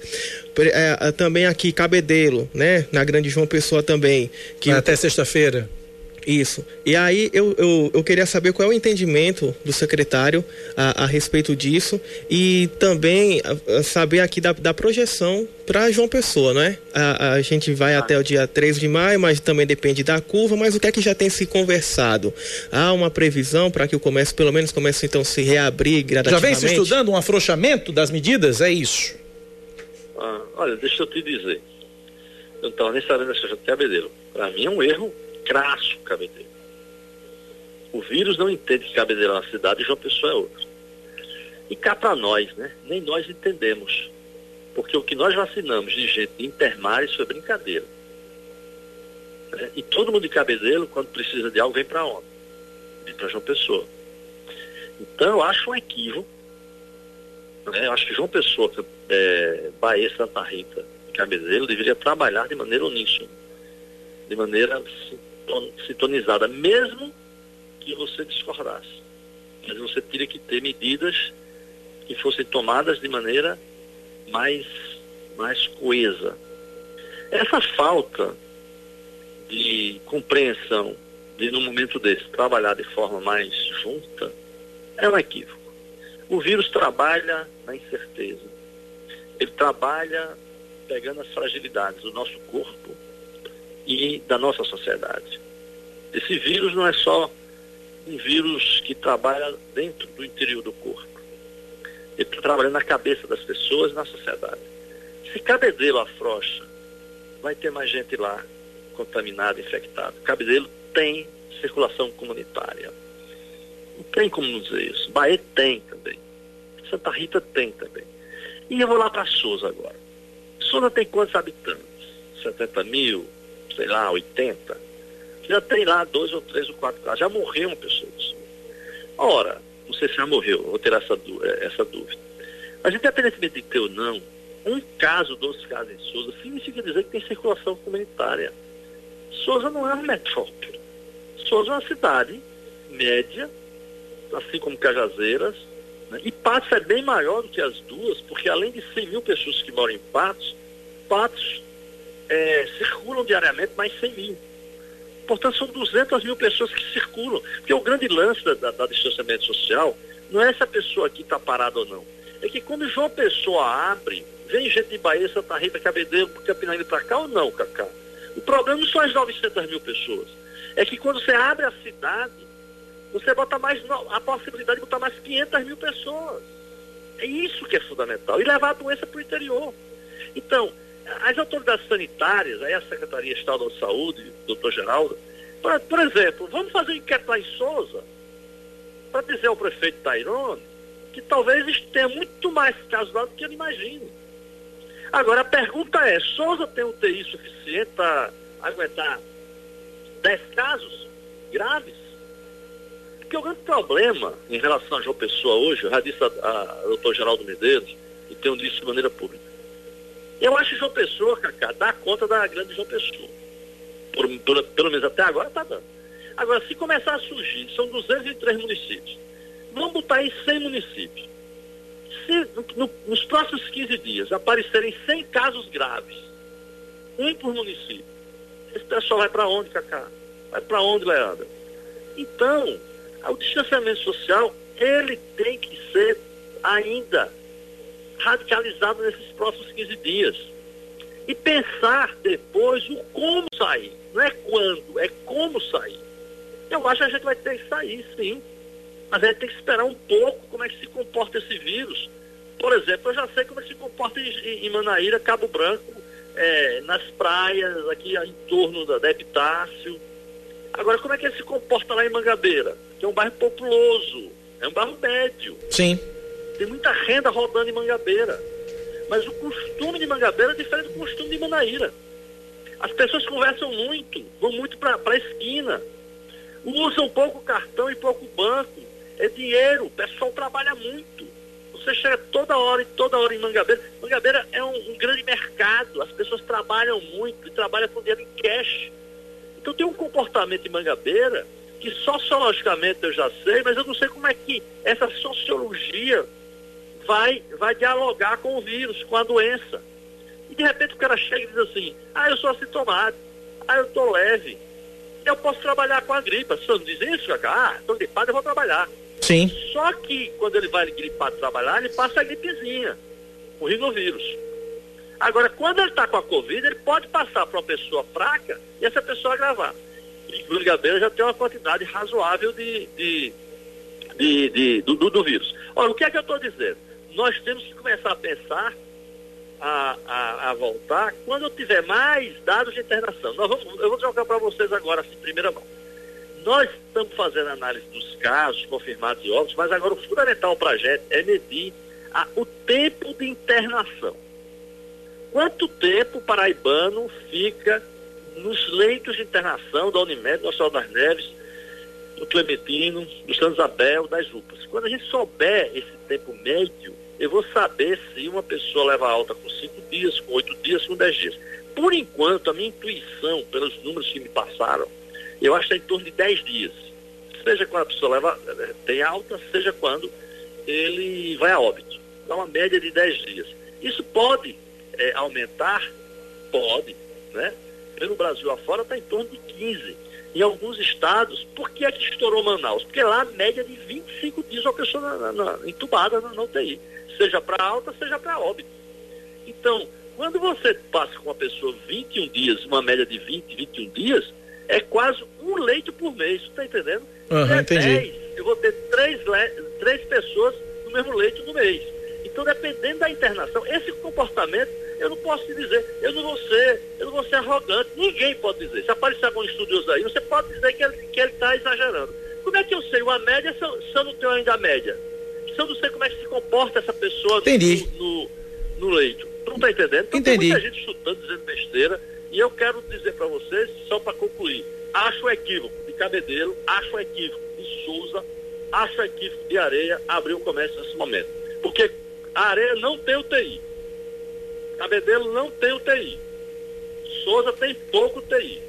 É, também aqui Cabedelo, né? Na Grande João Pessoa também. Que até sexta-feira. Isso. E aí eu, eu, eu, queria saber qual é o entendimento do secretário a, a respeito disso e também a, a saber aqui da, da projeção para João Pessoa, né? A, a gente vai até o dia 3 de maio, mas também depende da curva, mas o que é que já tem se conversado? Há uma previsão para que o comércio pelo menos comece então a se reabrir gradativamente? Já vem se estudando um afrouxamento das medidas? É isso? Ah, olha, deixa eu te dizer. Eu não estava nem sabendo dessa de Cabedelo. Para mim é um erro crasso Cabedelo. O vírus não entende que Cabedelo é uma cidade e João Pessoa é outra. E cá para nós, né? Nem nós entendemos. Porque o que nós vacinamos de gente de Intermares foi brincadeira. É, e todo mundo de Cabedelo, quando precisa de algo, vem para onde? Vem para João Pessoa. Então eu acho um equívoco né? Eu acho que João Pessoa, é, Bahia, Santa Rita Cabedelo deveria trabalhar de maneira uníssona, de maneira sintonizada, mesmo que você discordasse. Mas você teria que ter medidas que fossem tomadas de maneira mais, mais coesa. Essa falta de compreensão de, num momento desse, trabalhar de forma mais junta, é um equívoco. O vírus trabalha na incerteza. Ele trabalha pegando as fragilidades do nosso corpo e da nossa sociedade. Esse vírus não é só um vírus que trabalha dentro do interior do corpo. Ele está trabalhando na cabeça das pessoas e na sociedade. Se cabedelo afrouxa, vai ter mais gente lá contaminada, infectada. Cabedelo tem circulação comunitária. Não tem como dizer isso. Bahia tem também. Santa Rita tem também. E eu vou lá para Souza agora. Souza tem quantos habitantes? 70 mil, sei lá, 80. Já tem lá dois ou três ou quatro casos. Já morreu uma pessoa de Souza. Ora, não sei se já morreu, vou ter essa, eh, essa dúvida. Mas independentemente de ter ou não, um caso, dois casos em Souza, significa dizer que tem circulação comunitária. Souza não é uma metrópole. Souza é uma cidade média, assim como Cajazeiras? E Patos é bem maior do que as duas, porque além de 100 mil pessoas que moram em Patos, Patos é, circulam diariamente mais 100 mil. Portanto, são 200 mil pessoas que circulam. Porque o grande lance da, da, da distanciamento social não é se a pessoa aqui está parada ou não. É que quando João Pessoa abre, vem gente de Bahia, Santa Rita, Cabedelo, Campina para cá ou não, Cacá? O problema não são as 900 mil pessoas. É que quando você abre a cidade, você bota mais a possibilidade de botar mais 500 mil pessoas. É isso que é fundamental. E levar a doença para o interior. Então, as autoridades sanitárias, aí a Secretaria Estadual de Saúde, doutor Geraldo, por, por exemplo, vamos fazer um enquete lá em Souza, para dizer ao prefeito Tairone que talvez tenha muito mais casos lá do que ele imagina. Agora, a pergunta é, Souza tem um TI suficiente para aguentar 10 casos graves? Porque o grande problema em relação a João Pessoa hoje, eu já disse a, a, doutor Geraldo Medeiros, e tenho dito de maneira pública. Eu acho que João Pessoa, Cacá, dá conta da grande João Pessoa. Por, por, pelo menos até agora está dando. Agora, se começar a surgir, são 203 municípios. Vamos botar aí 100 municípios. Se no, nos próximos 15 dias aparecerem 100 casos graves, um por município, esse pessoal vai para onde, Cacá? Vai para onde, Leandro? Então, o distanciamento social, ele tem que ser ainda radicalizado nesses próximos 15 dias. E pensar depois o como sair. Não é quando, é como sair. Eu acho que a gente vai ter que sair, sim. Mas a gente tem que esperar um pouco como é que se comporta esse vírus. Por exemplo, eu já sei como é que se comporta em, em Manaíra, Cabo Branco, é, nas praias, aqui em torno da, da Epitácio. Agora, como é que ele se comporta lá em Mangabeira? Que é um bairro populoso, é um bairro médio. Sim. Tem muita renda rodando em Mangabeira. Mas o costume de Mangabeira é diferente do costume de Manaíra. As pessoas conversam muito, vão muito para a esquina, usam pouco cartão e pouco banco. É dinheiro, o pessoal trabalha muito. Você chega toda hora e toda hora em Mangabeira. Mangabeira é um, um grande mercado, as pessoas trabalham muito e trabalham com dinheiro em cash. Então tem um comportamento em Mangabeira que sociologicamente eu já sei, mas eu não sei como é que essa sociologia vai, vai dialogar com o vírus, com a doença. E de repente o cara chega e diz assim, ah, eu sou assintomático, ah, eu estou leve, eu posso trabalhar com a gripe. As pessoas não dizem isso, cara? Ah, estou gripado, eu vou trabalhar. Sim. Só que quando ele vai gripado trabalhar, ele passa a gripezinha, o rinovírus. Agora, quando ele está com a Covid, ele pode passar para uma pessoa fraca e essa pessoa gravar. E o Gabeira já tem uma quantidade razoável de, de, de, de do, do, vírus. Olha, o que é que eu estou dizendo? Nós temos que começar a pensar a, a, a, voltar quando eu tiver mais dados de internação. Nós vamos, eu vou trocar para vocês agora, assim, primeira mão. Nós estamos fazendo análise dos casos confirmados e óbitos, mas agora o fundamental para a gente é medir a, o tempo de internação. Quanto tempo o paraibano fica nos leitos de internação da Unimed, do Hospital das Neves, do Clementino, do São Isabel, das UPAs. Quando a gente souber esse tempo médio, eu vou saber se uma pessoa leva alta com cinco dias, com oito dias, com dez dias. Por enquanto, a minha intuição, pelos números que me passaram, eu acho que é em torno de 10 dias. Seja quando a pessoa leva, eh, tem alta, seja quando ele vai a óbito. Dá uma média de 10 dias. Isso pode é, aumentar? Pode, né? Pelo Brasil afora está em torno de 15. Em alguns estados, por que é que estourou Manaus? Porque lá a média de 25 dias uma pessoa na, na, na, entubada na, na UTI. Seja para alta, seja para óbito. Então, quando você passa com uma pessoa 21 dias, uma média de 20, 21 dias, é quase um leito por mês, está entendendo? Uhum, é entendi. 10, eu vou ter três, três pessoas no mesmo leito no mês. Então, dependendo da internação, esse comportamento, eu não posso te dizer, eu não vou ser, eu não vou ser arrogante, ninguém pode dizer. Se aparecer algum estudioso aí, você pode dizer que ele está que ele tá exagerando. Como é que eu sei uma média se eu, se eu não tenho ainda a média? Se eu não sei como é que se comporta essa pessoa no, no, no, leito. Tu não está entendendo? Então, Entendi. Tem muita gente chutando, dizendo besteira. E eu quero dizer para vocês, só para concluir, acho equívoco de Cabedelo, acho equívoco de Souza, acho equívoco de Areia abrir o comércio nesse momento. Porque a Areia não tem UTI. Cabedelo não tem UTI. Souza tem pouco UTI.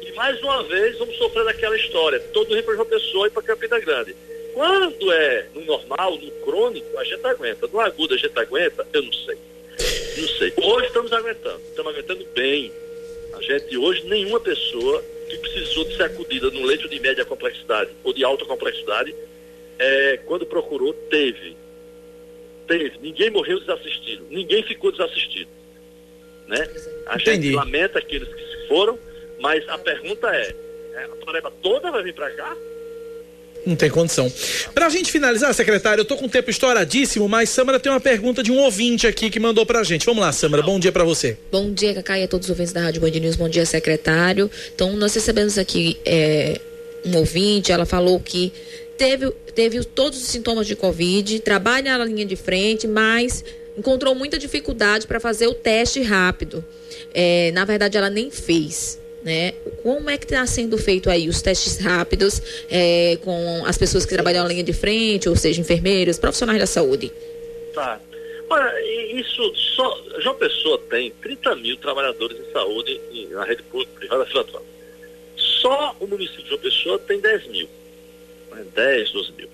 E mais uma vez vamos sofrer daquela história, todo mundo para João Pessoa e para Campina Grande. Quando é no normal, no crônico, a gente aguenta. No agudo a gente aguenta, eu não sei. Não sei. Hoje estamos aguentando. Estamos aguentando bem. A gente hoje, nenhuma pessoa que precisou de ser acudida no leito de média complexidade ou de alta complexidade, é, quando procurou, teve. Teve. Ninguém morreu desassistido. Ninguém ficou desassistido. Né? A Entendi. gente lamenta aqueles que se foram, mas a pergunta é, é a Paraíba toda vai vir para cá? Não tem condição. Pra gente finalizar, secretário, eu tô com o tempo estouradíssimo, mas Samara tem uma pergunta de um ouvinte aqui que mandou pra gente. Vamos lá, Samara, bom dia para você. Bom dia, Cacá, e a todos os ouvintes da Rádio Band News. Bom dia, secretário. Então, nós recebemos aqui é, um ouvinte, ela falou que teve, teve todos os sintomas de Covid, trabalha na linha de frente, mas encontrou muita dificuldade para fazer o teste rápido. É, na verdade, ela nem fez né? Como é que está sendo feito aí os testes rápidos é, com as pessoas que trabalham na linha de frente, ou seja, enfermeiros, profissionais da saúde? Tá. Olha, isso só. João Pessoa tem 30 mil trabalhadores de saúde na rede pública privada filatória. Só o município de João Pessoa tem 10 mil. 10, né? 12 mil.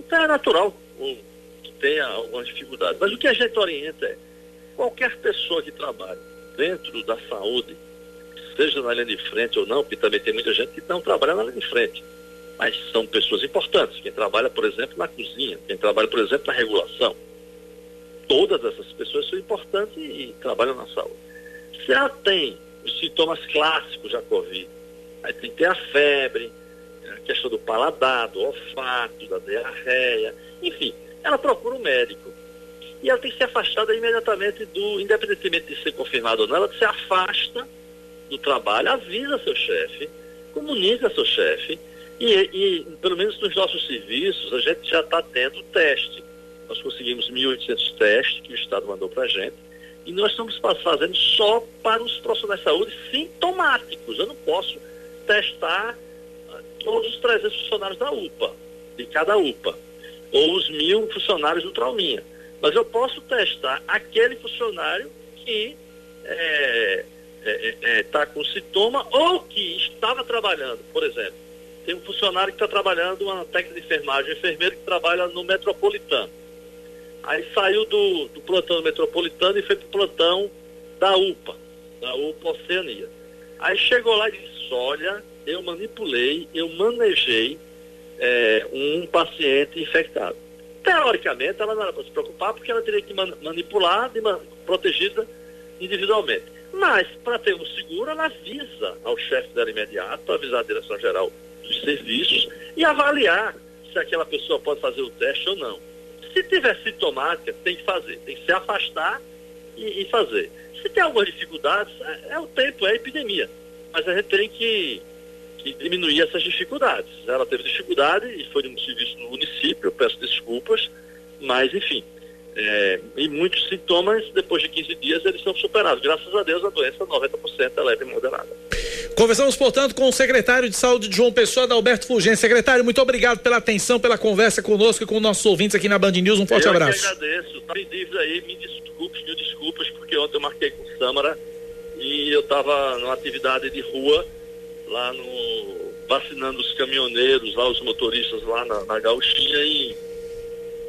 Então é natural tenha algumas dificuldades. Mas o que a gente orienta é qualquer pessoa que trabalhe dentro da saúde, seja na linha de frente ou não, porque também tem muita gente que não trabalha na linha de frente. Mas são pessoas importantes. Quem trabalha, por exemplo, na cozinha, quem trabalha, por exemplo, na regulação. Todas essas pessoas são importantes e trabalham na saúde. Se ela tem os sintomas clássicos da Covid, aí tem que ter a febre, a questão do paladar, do olfato, da diarreia, enfim, ela procura um médico. E ela tem que ser afastada imediatamente do, independentemente de ser confirmado ou não, ela se afasta do trabalho, avisa seu chefe, comunica seu chefe, e, e, pelo menos nos nossos serviços a gente já está tendo teste. Nós conseguimos 1.800 testes que o Estado mandou para a gente, e nós estamos fazendo só para os profissionais de saúde sintomáticos. Eu não posso testar todos os 300 funcionários da UPA, de cada UPA, ou os mil funcionários do Trauminha. Mas eu posso testar aquele funcionário que está é, é, é, tá com sintoma ou que estava trabalhando, por exemplo. Tem um funcionário que está trabalhando, uma técnica de enfermagem, um enfermeiro que trabalha no metropolitano. Aí saiu do, do plantão metropolitano e foi para o plantão da UPA, da UPA Oceania. Aí chegou lá e disse, olha, eu manipulei, eu manejei é, um paciente infectado. Teoricamente, ela não era para se preocupar porque ela teria que man manipular, de man protegida individualmente. Mas, para ter um seguro, ela avisa ao chefe dela imediato, avisar a direção-geral dos serviços e avaliar se aquela pessoa pode fazer o teste ou não. Se tiver sintomática, tem que fazer, tem que se afastar e, e fazer. Se tem algumas dificuldades, é, é, o tempo, é a epidemia. Mas a gente tem que que diminuir essas dificuldades. Ela teve dificuldade e foi um serviço no município, eu peço desculpas, mas enfim. É, e muitos sintomas, depois de 15 dias, eles são superados. Graças a Deus, a doença 90% é leve e moderada. Conversamos, portanto, com o secretário de Saúde de João Pessoa, Adalberto Fulgêncio. Secretário, muito obrigado pela atenção, pela conversa conosco e com nossos ouvintes aqui na Band News. Um forte eu abraço. Eu agradeço. Tá em dívida aí, me desculpe, mil desculpas, porque ontem eu marquei com o Sâmara e eu estava numa atividade de rua lá no. vacinando os caminhoneiros, lá, os motoristas lá na, na gauchinha e.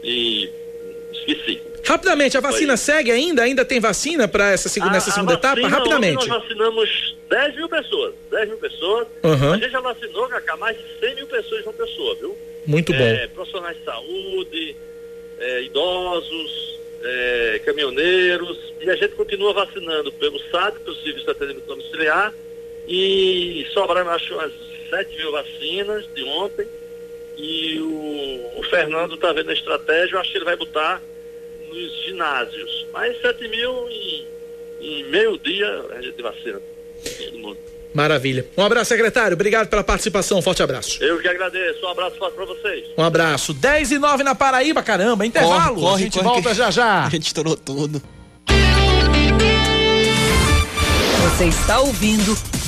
e esqueci. Rapidamente, a vacina Foi. segue ainda? Ainda tem vacina para essa segunda, nessa segunda etapa? Rapidamente. Nós vacinamos 10 mil pessoas. 10 mil pessoas. Uhum. A gente já vacinou, Cacá, mais de 100 mil pessoas uma pessoa, viu? Muito bom. É, profissionais de saúde, é, idosos, é, caminhoneiros. E a gente continua vacinando pelo SAD, pelo Serviço de Atendimento Domiciliar e sobraram, acho, umas 7 mil vacinas de ontem. E o, o Fernando está vendo a estratégia, eu acho que ele vai botar nos ginásios. Mas 7 mil em, em meio dia a gente vacina todo mundo. Maravilha. Um abraço, secretário. Obrigado pela participação. Forte abraço. Eu que agradeço. Um abraço forte para vocês. Um abraço. 10 e 9 na Paraíba, caramba. Intervalo. Corre, corre, a gente corre, volta já já. A gente estourou tudo. Você está ouvindo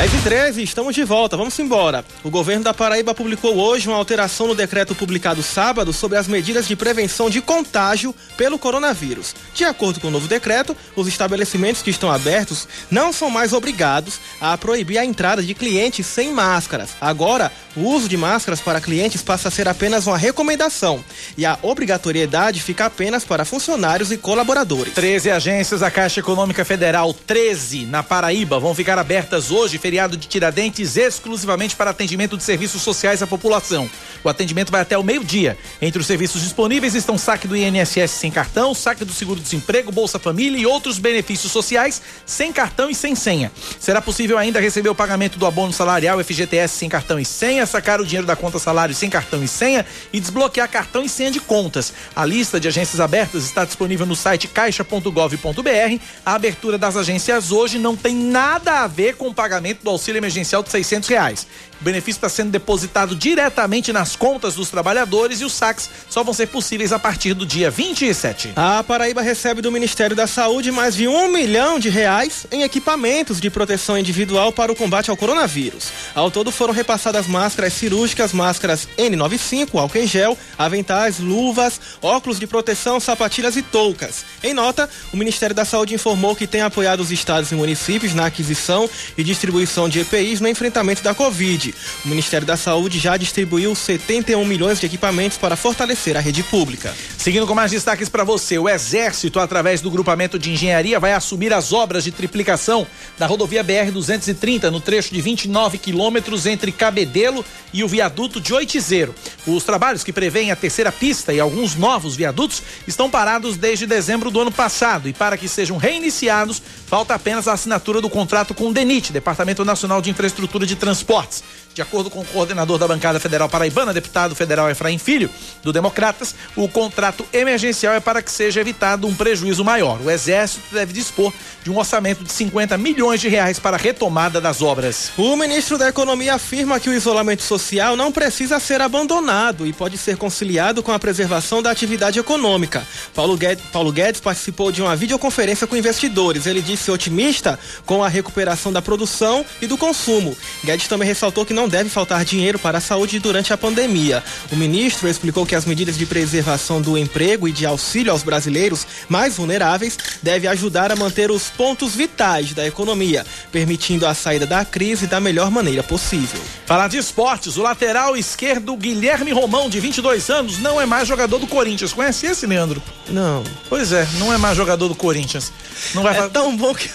10 e 13, estamos de volta, vamos embora. O governo da Paraíba publicou hoje uma alteração no decreto publicado sábado sobre as medidas de prevenção de contágio pelo coronavírus. De acordo com o novo decreto, os estabelecimentos que estão abertos não são mais obrigados a proibir a entrada de clientes sem máscaras. Agora, o uso de máscaras para clientes passa a ser apenas uma recomendação e a obrigatoriedade fica apenas para funcionários e colaboradores. 13 agências da Caixa Econômica Federal, 13 na Paraíba, vão ficar abertas hoje feriado de Tiradentes exclusivamente para atendimento de serviços sociais à população. O atendimento vai até o meio-dia. Entre os serviços disponíveis estão saque do INSS sem cartão, saque do seguro-desemprego, Bolsa Família e outros benefícios sociais sem cartão e sem senha. Será possível ainda receber o pagamento do abono salarial FGTS sem cartão e senha, sacar o dinheiro da conta salário sem cartão e senha e desbloquear cartão e senha de contas. A lista de agências abertas está disponível no site caixa.gov.br. A abertura das agências hoje não tem nada a ver com o pagamento do auxílio emergencial de 600 reais. O benefício está sendo depositado diretamente nas contas dos trabalhadores e os saques só vão ser possíveis a partir do dia 27. A Paraíba recebe do Ministério da Saúde mais de um milhão de reais em equipamentos de proteção individual para o combate ao coronavírus. Ao todo foram repassadas máscaras cirúrgicas, máscaras N95, álcool em gel, aventais, luvas, óculos de proteção, sapatilhas e toucas. Em nota, o Ministério da Saúde informou que tem apoiado os estados e municípios na aquisição e distribuição de EPIs no enfrentamento da Covid. Covid. O Ministério da Saúde já distribuiu 71 milhões de equipamentos para fortalecer a rede pública. Seguindo com mais destaques para você, o Exército, através do grupamento de engenharia, vai assumir as obras de triplicação da rodovia BR-230 no trecho de 29 quilômetros entre Cabedelo e o viaduto de Oitizeiro. Os trabalhos que prevêem a terceira pista e alguns novos viadutos estão parados desde dezembro do ano passado e para que sejam reiniciados, falta apenas a assinatura do contrato com o DENIT, Departamento Nacional de Infraestrutura de Transportes. De acordo com o coordenador da bancada federal paraibana, deputado federal Efraim Filho, do Democratas, o contrato emergencial é para que seja evitado um prejuízo maior. O Exército deve dispor de um orçamento de 50 milhões de reais para a retomada das obras. O ministro da Economia afirma que o isolamento social não precisa ser abandonado e pode ser conciliado com a preservação da atividade econômica. Paulo Guedes, Paulo Guedes participou de uma videoconferência com investidores. Ele disse otimista com a recuperação da produção e do consumo. Guedes também ressaltou que não deve faltar dinheiro para a saúde durante a pandemia. O ministro explicou que as medidas de preservação do emprego e de auxílio aos brasileiros mais vulneráveis devem ajudar a manter os pontos vitais da economia, permitindo a saída da crise da melhor maneira possível. Falar de esportes, o lateral esquerdo Guilherme Romão, de 22 anos, não é mais jogador do Corinthians. Conhece esse, Leandro? Não. Pois é, não é mais jogador do Corinthians. Não vai É tão bom que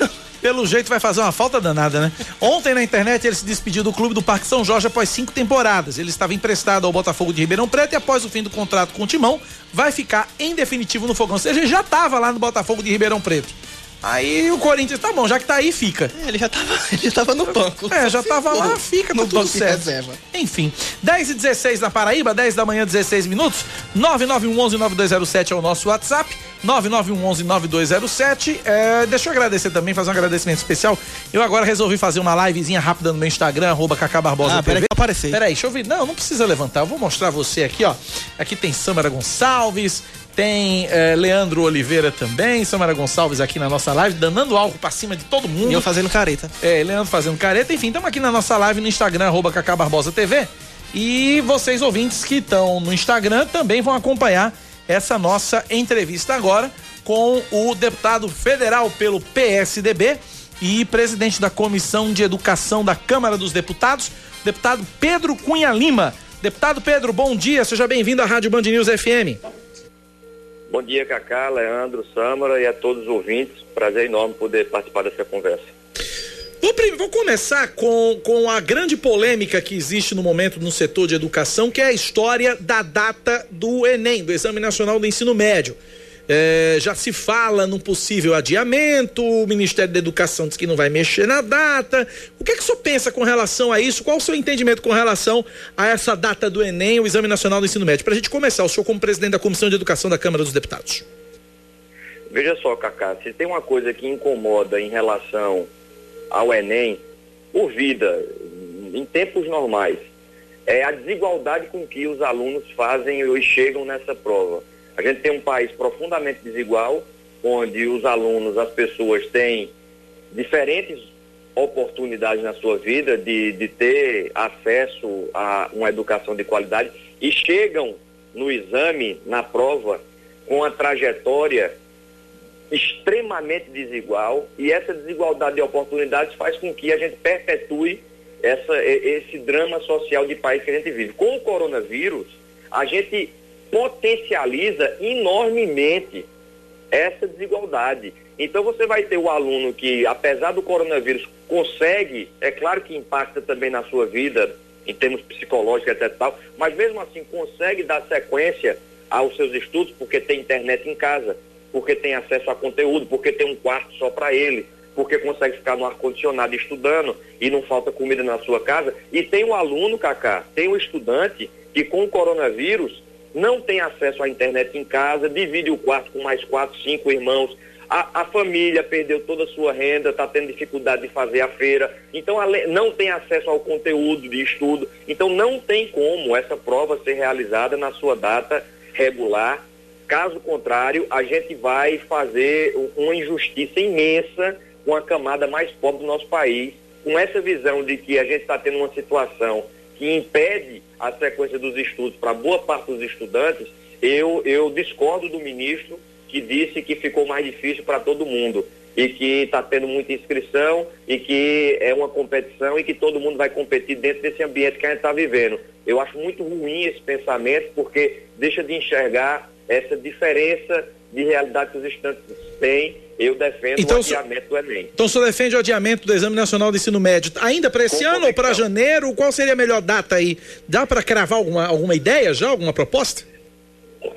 pelo jeito vai fazer uma falta danada, né? Ontem na internet ele se despediu do clube do Parque São Jorge após cinco temporadas. Ele estava emprestado ao Botafogo de Ribeirão Preto e após o fim do contrato com o Timão, vai ficar em definitivo no Fogão. Ou seja, ele já estava lá no Botafogo de Ribeirão Preto. Aí o Corinthians, tá bom, já que tá aí, fica. É, ele já tava, ele já tava no banco. É, já tava lá, fica, tá no tudo banco certo. reserva. Enfim, 10 e 16 na Paraíba, 10 da manhã, 16 minutos. 9911-9207 é o nosso WhatsApp. 9911-9207. É, deixa eu agradecer também, fazer um agradecimento especial. Eu agora resolvi fazer uma livezinha rápida no meu Instagram, arroba Cacá Barbosa Ah, peraí que. Peraí, deixa eu ver. Não, não precisa levantar. Eu vou mostrar você aqui, ó. Aqui tem Samara Gonçalves, tem eh, Leandro Oliveira também, Samara Gonçalves aqui na nossa live, danando algo pra cima de todo mundo. E eu fazendo careta. É, Leandro fazendo careta. Enfim, estamos aqui na nossa live no Instagram, arroba Cacá Barbosa TV. E vocês, ouvintes que estão no Instagram, também vão acompanhar essa nossa entrevista agora com o deputado federal pelo PSDB e presidente da Comissão de Educação da Câmara dos Deputados, deputado Pedro Cunha Lima. Deputado Pedro, bom dia, seja bem-vindo à Rádio Band News FM. Bom dia, Cacá, Leandro, Sâmara e a todos os ouvintes. Prazer enorme poder participar dessa conversa. Vou, vou começar com, com a grande polêmica que existe no momento no setor de educação, que é a história da data do Enem, do Exame Nacional do Ensino Médio. É, já se fala num possível adiamento, o Ministério da Educação diz que não vai mexer na data. O que é que o senhor pensa com relação a isso? Qual o seu entendimento com relação a essa data do Enem, o Exame Nacional do Ensino Médio? Para a gente começar, o senhor como presidente da Comissão de Educação da Câmara dos Deputados. Veja só, Cacá, se tem uma coisa que incomoda em relação ao Enem, por vida, em tempos normais, é a desigualdade com que os alunos fazem e chegam nessa prova. A gente tem um país profundamente desigual, onde os alunos, as pessoas têm diferentes oportunidades na sua vida de, de ter acesso a uma educação de qualidade e chegam no exame, na prova, com a trajetória extremamente desigual e essa desigualdade de oportunidades faz com que a gente perpetue essa, esse drama social de país que a gente vive. Com o coronavírus, a gente potencializa enormemente essa desigualdade. Então você vai ter o aluno que, apesar do coronavírus, consegue, é claro que impacta também na sua vida, em termos psicológicos, etc. Tal, mas mesmo assim consegue dar sequência aos seus estudos porque tem internet em casa, porque tem acesso a conteúdo, porque tem um quarto só para ele, porque consegue ficar no ar-condicionado estudando e não falta comida na sua casa. E tem um aluno, Cacá, tem um estudante que com o coronavírus não tem acesso à internet em casa, divide o quarto com mais quatro, cinco irmãos. A, a família perdeu toda a sua renda, está tendo dificuldade de fazer a feira, então ale- não tem acesso ao conteúdo de estudo. Então não tem como essa prova ser realizada na sua data regular. Caso contrário, a gente vai fazer uma injustiça imensa com a camada mais pobre do nosso país, com essa visão de que a gente está tendo uma situação que impede a sequência dos estudos para boa parte dos estudantes, eu, eu discordo do ministro que disse que ficou mais difícil para todo mundo. e que está tendo muita inscrição e que é uma competição e que todo mundo vai competir dentro desse ambiente que a gente está vivendo. Eu acho muito ruim esse pensamento porque deixa de enxergar essa diferença de realidade que os estudantes têm. Eu defendo Então, o adiamento do Enem. Então o senhor defende o adiamento do Exame Nacional do Ensino Médio ainda para esse Com ano ou para janeiro? Qual seria a melhor data aí? Dá para cravar alguma, alguma ideia já, alguma proposta?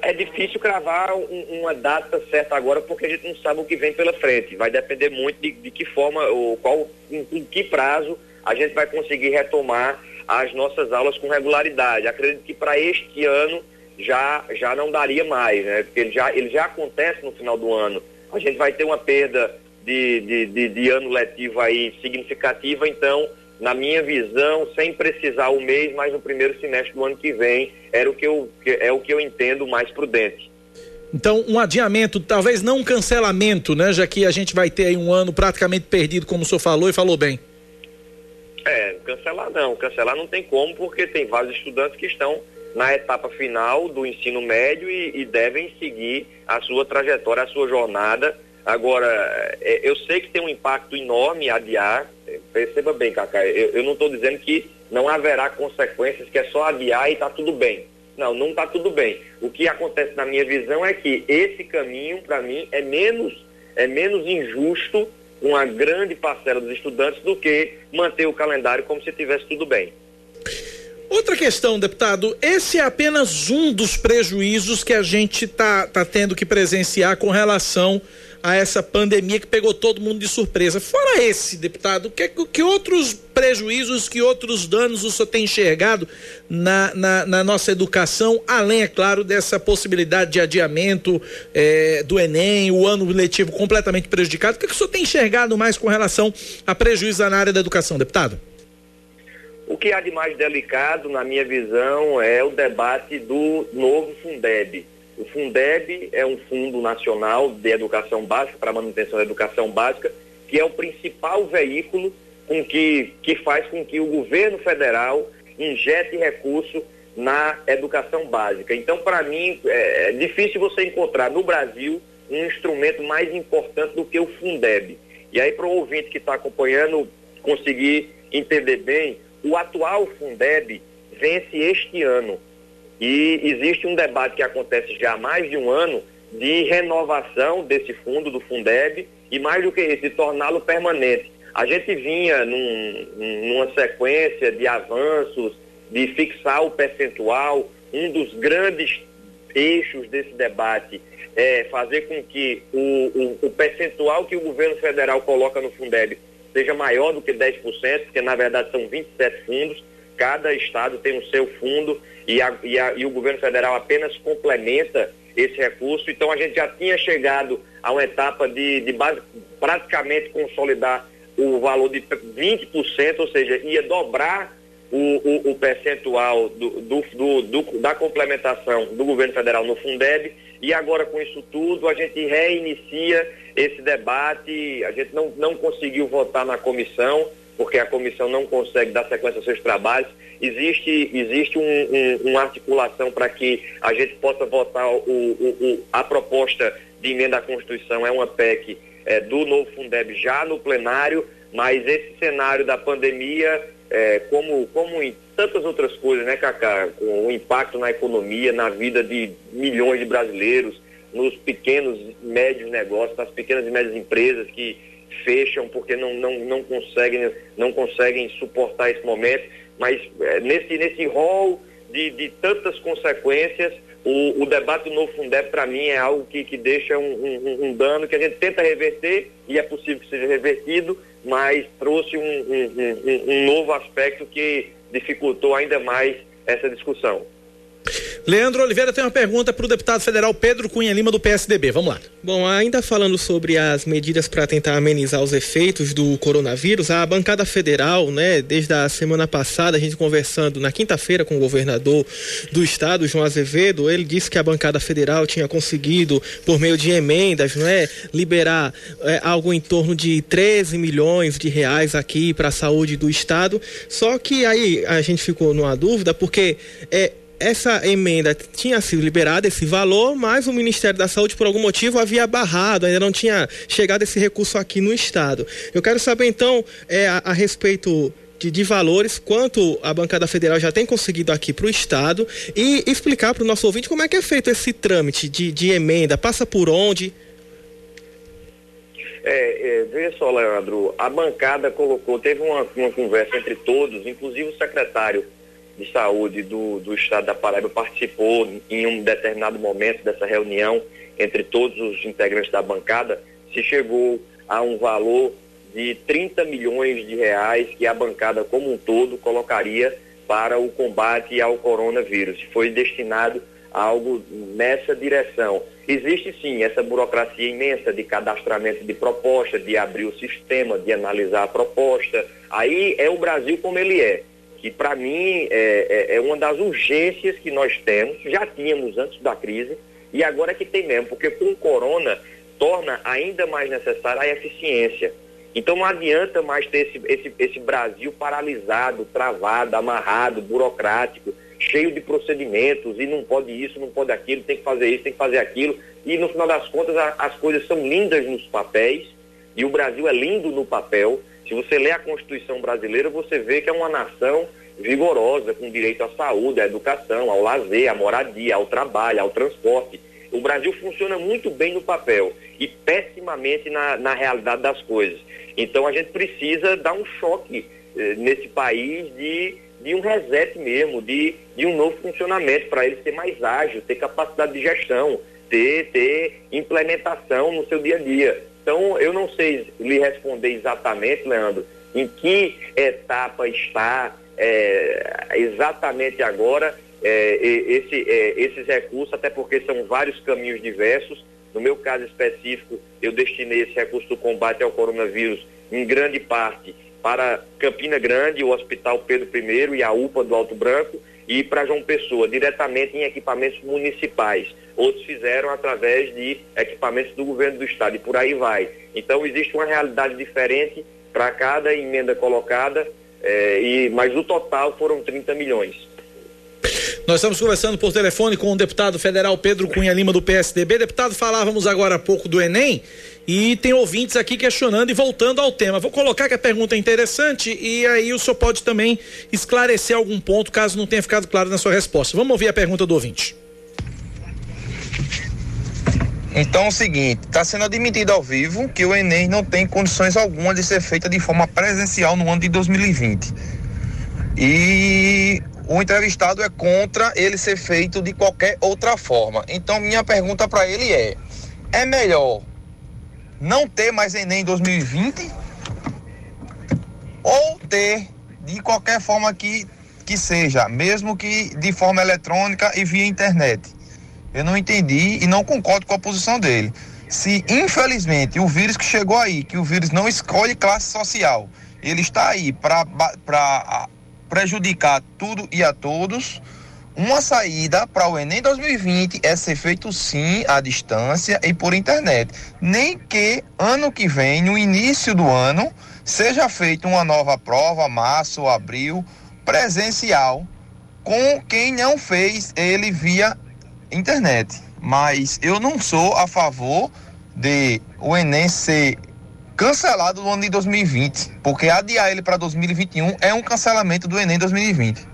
É difícil cravar um- uma data certa agora porque a gente não sabe o que vem pela frente. Vai depender muito de, de que forma, ou qual, em, em que prazo a gente vai conseguir retomar as nossas aulas com regularidade. Acredito que para este ano já, já não daria mais, né? Porque ele já, ele já acontece no final do ano. A gente vai ter uma perda de, de, de, de ano letivo aí significativa, então, na minha visão, sem precisar o mês, mas no primeiro semestre do ano que vem, era o que eu, é o que eu entendo mais prudente. Então, um adiamento, talvez não um cancelamento, né? Já que a gente vai ter aí um ano praticamente perdido, como o senhor falou e falou bem. É, cancelar não. Cancelar não tem como, porque tem vários estudantes que estão na etapa final do ensino médio e, e devem seguir a sua trajetória, a sua jornada. Agora, é, eu sei que tem um impacto enorme adiar. Perceba bem, Cacá, eu, eu não estou dizendo que não haverá consequências, que é só adiar e está tudo bem. Não, não está tudo bem. O que acontece na minha visão é que esse caminho, para mim, é menos, é menos injusto com uma grande parcela dos estudantes do que manter o calendário como se tivesse tudo bem. Outra questão, deputado, esse é apenas um dos prejuízos que a gente está tá tendo que presenciar com relação a essa pandemia que pegou todo mundo de surpresa. Fora esse, deputado, que, que outros prejuízos, que outros danos o senhor tem enxergado na, na, na nossa educação, além, é claro, dessa possibilidade de adiamento eh, do Enem, o ano letivo completamente prejudicado? O que, que o senhor tem enxergado mais com relação a prejuízo na área da educação, deputado? O que há de mais delicado, na minha visão, é o debate do novo Fundeb. O Fundeb é um fundo nacional de educação básica, para manutenção da educação básica, que é o principal veículo com que, que faz com que o governo federal injete recurso na educação básica. Então, para mim, é, é difícil você encontrar no Brasil um instrumento mais importante do que o Fundeb. E aí, para o ouvinte que está acompanhando conseguir entender bem, o atual Fundeb vence este ano. E existe um debate que acontece já há mais de um ano de renovação desse fundo, do Fundeb, e mais do que isso, de torná-lo permanente. A gente vinha num- numa sequência de avanços, de fixar o percentual, um dos grandes eixos desse debate é fazer com que o, o, o percentual que o governo federal coloca no Fundeb seja maior do que 10%, porque na verdade são 27 fundos, cada estado tem o seu fundo e, a- e a- e o governo federal apenas complementa esse recurso. Então a gente já tinha chegado a uma etapa de, de base- praticamente consolidar o valor de 20%, ou seja, ia dobrar o, o, o percentual do, do, do- da complementação do governo federal no Fundeb. E agora com isso tudo a gente reinicia esse debate, a gente não, não conseguiu votar na comissão, porque a comissão não consegue dar sequência aos seus trabalhos. Existe, existe um- um- uma articulação para que a gente possa votar o, o- o- a proposta de emenda à Constituição, é uma PEC é, do novo Fundeb já no plenário, mas esse cenário da pandemia, é, como, como em tantas outras coisas, né, Cacá, com o impacto na economia, na vida de milhões de brasileiros, nos pequenos e médios negócios, nas pequenas e médias empresas que fecham porque não, não, não, conseguem, não conseguem suportar esse momento, mas é, nesse, nesse rol de, de tantas consequências, o, o debate do novo Fundeb, para mim, é algo que, que deixa um, um- um dano que a gente tenta reverter, e é possível que seja revertido, mas trouxe um, um- um- um novo aspecto que dificultou ainda mais essa discussão. Leandro Oliveira tem uma pergunta para o deputado federal Pedro Cunha Lima, do PSDB. Vamos lá. Bom, ainda falando sobre as medidas para tentar amenizar os efeitos do coronavírus, a bancada federal, né, desde a semana passada, a gente conversando na quinta-feira com o governador do estado, João Azevedo, ele disse que a bancada federal tinha conseguido, por meio de emendas, não é, liberar é, algo em torno de 13 milhões de reais aqui para a saúde do estado. Só que aí a gente ficou numa dúvida, porque é essa emenda tinha sido liberada, esse valor, mas o Ministério da Saúde, por algum motivo, havia barrado, ainda não tinha chegado esse recurso aqui no Estado. Eu quero saber, então, é, a, a respeito de, de, valores, quanto a bancada federal já tem conseguido aqui para o Estado e explicar para o nosso ouvinte como é que é feito esse trâmite de, de emenda, passa por onde? É, é, veja só, Leandro, a bancada colocou, teve uma, uma conversa entre todos, inclusive o secretário de Saúde do, do Estado da Paraíba participou em um determinado momento dessa reunião entre todos os integrantes da bancada, se chegou a um valor de 30 milhões de reais que a bancada como um todo colocaria para o combate ao coronavírus. Foi destinado a algo nessa direção. Existe sim essa burocracia imensa de cadastramento de proposta, de abrir o sistema, de analisar a proposta. Aí é o Brasil como ele é, que para mim é, é, é, uma das urgências que nós temos, já tínhamos antes da crise, e agora é que tem mesmo, porque com o corona torna ainda mais necessária a eficiência. Então não adianta mais ter esse, esse, esse Brasil paralisado, travado, amarrado, burocrático cheio de procedimentos e não pode isso, não pode aquilo, tem que fazer isso, tem que fazer aquilo. E no final das contas a, as coisas são lindas nos papéis e o Brasil é lindo no papel. Se você lê a Constituição brasileira, você vê que é uma nação vigorosa, com direito à saúde, à educação, ao lazer, à moradia, ao trabalho, ao transporte. O Brasil funciona muito bem no papel e pessimamente na, na realidade das coisas. Então a gente precisa dar um choque eh, nesse país de de um reset mesmo, de, de um novo funcionamento, para ele ser mais ágil, ter capacidade de gestão, ter, ter implementação no seu dia a dia. Então, eu não sei lhe responder exatamente, Leandro, em que etapa está é, exatamente agora é, esse, é, esses recursos, até porque são vários caminhos diversos. No meu caso específico, eu destinei esse recurso do combate ao coronavírus em grande parte para Campina Grande, o Hospital Pedro I e a UPA do Alto Branco, e para João Pessoa, diretamente em equipamentos municipais. Outros fizeram através de equipamentos do governo do estado e por aí vai. Então existe uma realidade diferente para cada emenda colocada, eh, e, mas o total foram 30 milhões. Nós estamos conversando por telefone com o deputado federal Pedro Cunha Lima do PSDB. Deputado, falávamos agora há pouco do Enem e tem ouvintes aqui questionando e voltando ao tema. Vou colocar que a pergunta é interessante e aí o senhor pode também esclarecer algum ponto, caso não tenha ficado claro na sua resposta. Vamos ouvir a pergunta do ouvinte. Então é o seguinte, está sendo admitido ao vivo que o Enem não tem condições alguma de ser feita de forma presencial no ano de 2020. E o entrevistado é contra ele ser feito de qualquer outra forma. Então minha pergunta para ele é: é melhor não ter mais Enem em 2020 ou ter de qualquer forma que, que seja, mesmo que de forma eletrônica e via internet. Eu não entendi e não concordo com a posição dele. Se infelizmente o vírus que chegou aí, que o vírus não escolhe classe social, ele está aí para prejudicar tudo e a todos uma saída para o Enem 2020 é ser feito sim à distância e por internet. Nem que ano que vem, no início do ano, seja feita uma nova prova, março ou abril, presencial, com quem não fez ele via internet. Mas eu não sou a favor de o Enem ser cancelado no ano de 2020, porque adiar ele para 2021 é um cancelamento do Enem 2020.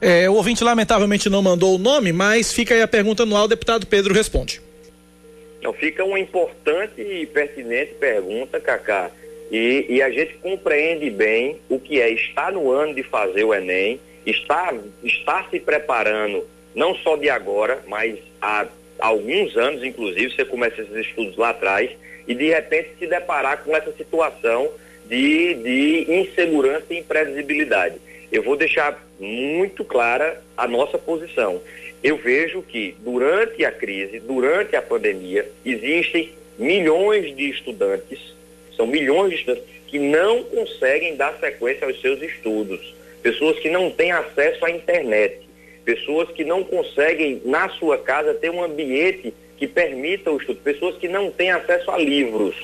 É, o ouvinte lamentavelmente não mandou o nome, mas fica aí a pergunta no ar, o deputado Pedro responde. Então fica uma importante e pertinente pergunta, Cacá. E, e, a gente compreende bem o que é estar no ano de fazer o Enem, estar, estar se preparando, não só de agora, mas há alguns anos, inclusive, você começa esses estudos lá atrás, e de repente se deparar com essa situação de, de insegurança e imprevisibilidade. Eu vou deixar muito clara a nossa posição. Eu vejo que durante a crise, durante a pandemia, existem milhões de estudantes, são milhões de estudantes que não conseguem dar sequência aos seus estudos, pessoas que não têm acesso à internet, pessoas que não conseguem na sua casa ter um ambiente que permita o estudo, pessoas que não têm acesso a livros,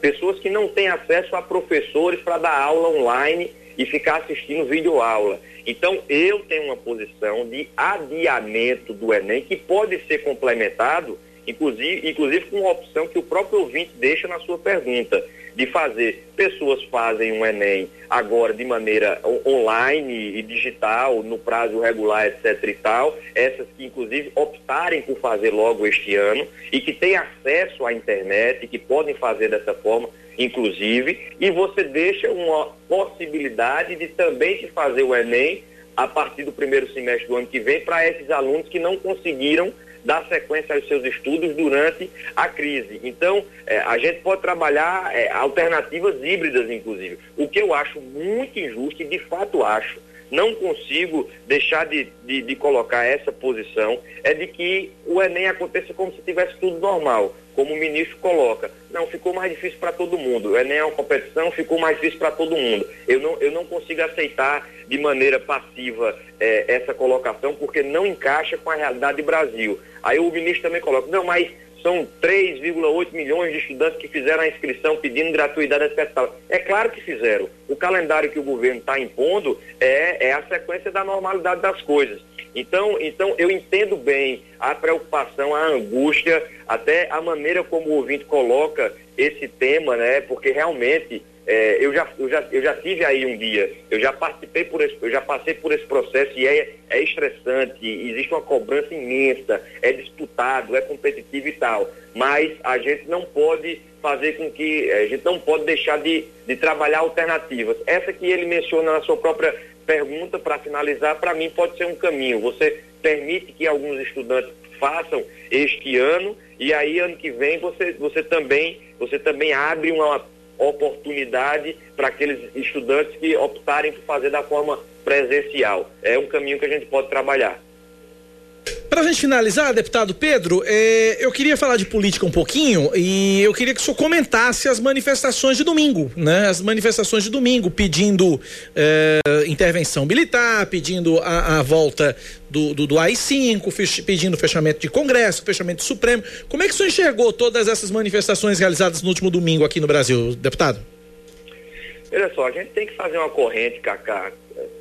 pessoas que não têm acesso a professores para dar aula online e ficar assistindo vídeo aula. Então, eu tenho uma posição de adiamento do Enem que pode ser complementado, inclusive, inclusive com uma opção que o próprio ouvinte deixa na sua pergunta de fazer. Pessoas fazem um Enem agora de maneira online e digital, no prazo regular, etc. e tal. Essas que, inclusive, optarem por fazer logo este ano e que têm acesso à internet e que podem fazer dessa forma, inclusive. E você deixa uma possibilidade de também se fazer o Enem a partir do primeiro semestre do ano que vem para esses alunos que não conseguiram dar sequência aos seus estudos durante a crise. Então, é, a gente pode trabalhar é, alternativas híbridas, inclusive. O que eu acho muito injusto e de fato acho, não consigo deixar de, de, de colocar essa posição, é de que o Enem aconteça como se tivesse tudo normal como o ministro coloca. Não, ficou mais difícil para todo mundo. O Enem é uma competição, ficou mais difícil para todo mundo. Eu não, eu não consigo aceitar de maneira passiva é, essa colocação, porque não encaixa com a realidade do Brasil. Aí o ministro também coloca, não, mas são 3,8 milhões de estudantes que fizeram a inscrição pedindo gratuidade, etc. É claro que fizeram. O calendário que o governo está impondo é, é a sequência da normalidade das coisas. Então, então, eu entendo bem a preocupação, a angústia, até a maneira como o ouvinte coloca esse tema, né? Porque realmente é, eu, já, eu, já, eu já tive aí um dia, eu já participei por esse, eu já passei por esse processo e é, é estressante, existe uma cobrança imensa, é disputado, é competitivo e tal. Mas a gente não pode fazer com que, a gente não pode deixar de, de trabalhar alternativas. Essa que ele menciona na sua própria pergunta para finalizar, para mim pode ser um caminho. Você permite que alguns estudantes façam este ano e aí ano que vem você, você também você também abre uma oportunidade para aqueles estudantes que optarem por fazer da forma presencial. É um caminho que a gente pode trabalhar. Para a gente finalizar, deputado Pedro, é, eu queria falar de política um pouquinho e eu queria que o senhor comentasse as manifestações de domingo, né? As manifestações de domingo pedindo é, intervenção militar, pedindo a, a volta do, do, do AI-5, fech, pedindo fechamento de Congresso, fechamento Supremo. Como é que o senhor enxergou todas essas manifestações realizadas no último domingo aqui no Brasil, deputado? Olha só, a gente tem que fazer uma corrente, Cacá,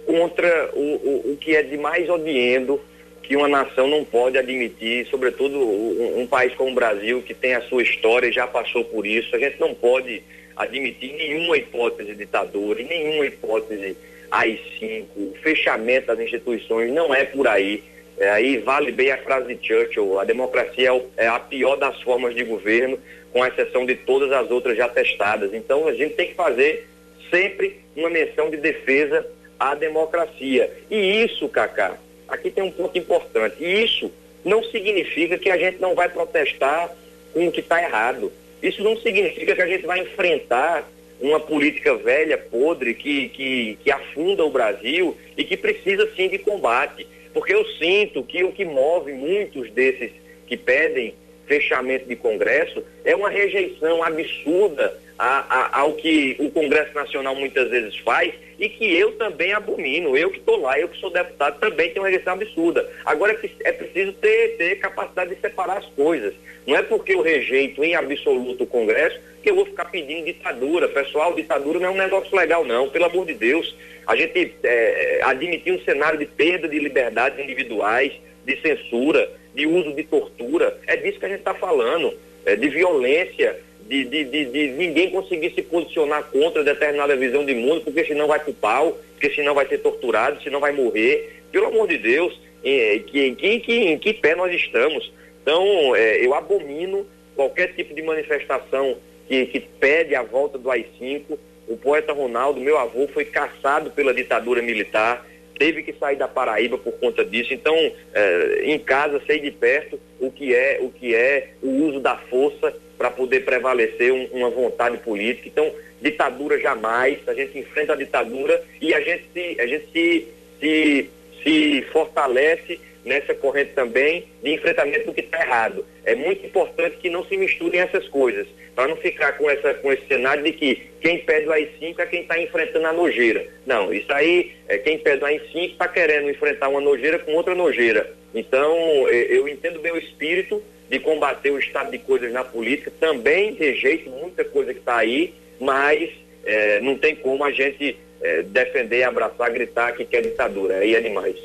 contra o, o, o que é de mais odiando que uma nação não pode admitir, sobretudo um, um, país como o Brasil, que tem a sua história e já passou por isso, a gente não pode admitir nenhuma hipótese de ditadura, nenhuma hipótese AI-5, o fechamento das instituições não é por aí. É, aí vale bem a frase de Churchill, a democracia é, é a pior das formas de governo, com exceção de todas as outras já testadas. Então a gente tem que fazer sempre uma menção de defesa à democracia. E isso, Cacá, aqui tem um ponto importante. E isso não significa que a gente não vai protestar com o que está errado. Isso não significa que a gente vai enfrentar uma política velha, podre, que, que, que afunda o Brasil e que precisa sim de combate. Porque eu sinto que o que move muitos desses que pedem fechamento de Congresso é uma rejeição absurda a, a, ao que o Congresso Nacional muitas vezes faz e que eu também abomino. Eu que estou lá, eu que sou deputado, também tenho uma rejeição absurda. Agora é, é preciso ter, ter capacidade de separar as coisas. Não é porque eu rejeito em absoluto o Congresso que eu vou ficar pedindo ditadura. Pessoal, ditadura não é um negócio legal, não, pelo amor de Deus. A gente é, admitir um cenário de perda de liberdades individuais, de censura, de uso de tortura, é disso que a gente está falando, é, de violência, de, de, de, de, ninguém conseguir se posicionar contra determinada visão de mundo, porque senão vai pro pau, porque senão vai ser torturado, senão vai morrer. Pelo amor de Deus, em, em, em, em que pé nós estamos? Então, é, eu abomino qualquer tipo de manifestação que, que pede a volta do AI-5. O poeta Ronaldo, meu avô, foi caçado pela ditadura militar teve que sair da Paraíba por conta disso. Então, é, em casa, sei de perto o que é o que é o uso da força para poder prevalecer um, uma vontade política. Então, ditadura jamais. A gente enfrenta a ditadura e a gente se, a gente se, se, se fortalece nessa corrente também de enfrentamento do que está errado. É muito importante que não se misturem essas coisas, para não ficar com, essa, com esse cenário de que quem pede o AI-5 é quem está enfrentando a nojeira. Não, isso aí, é, quem pede o AI-5 está querendo enfrentar uma nojeira com outra nojeira. Então, eu entendo bem o espírito de combater o estado de coisas na política, também rejeito muita coisa que está aí, mas é, não tem como a gente é, defender, abraçar, gritar que quer ditadura. Aí é demais.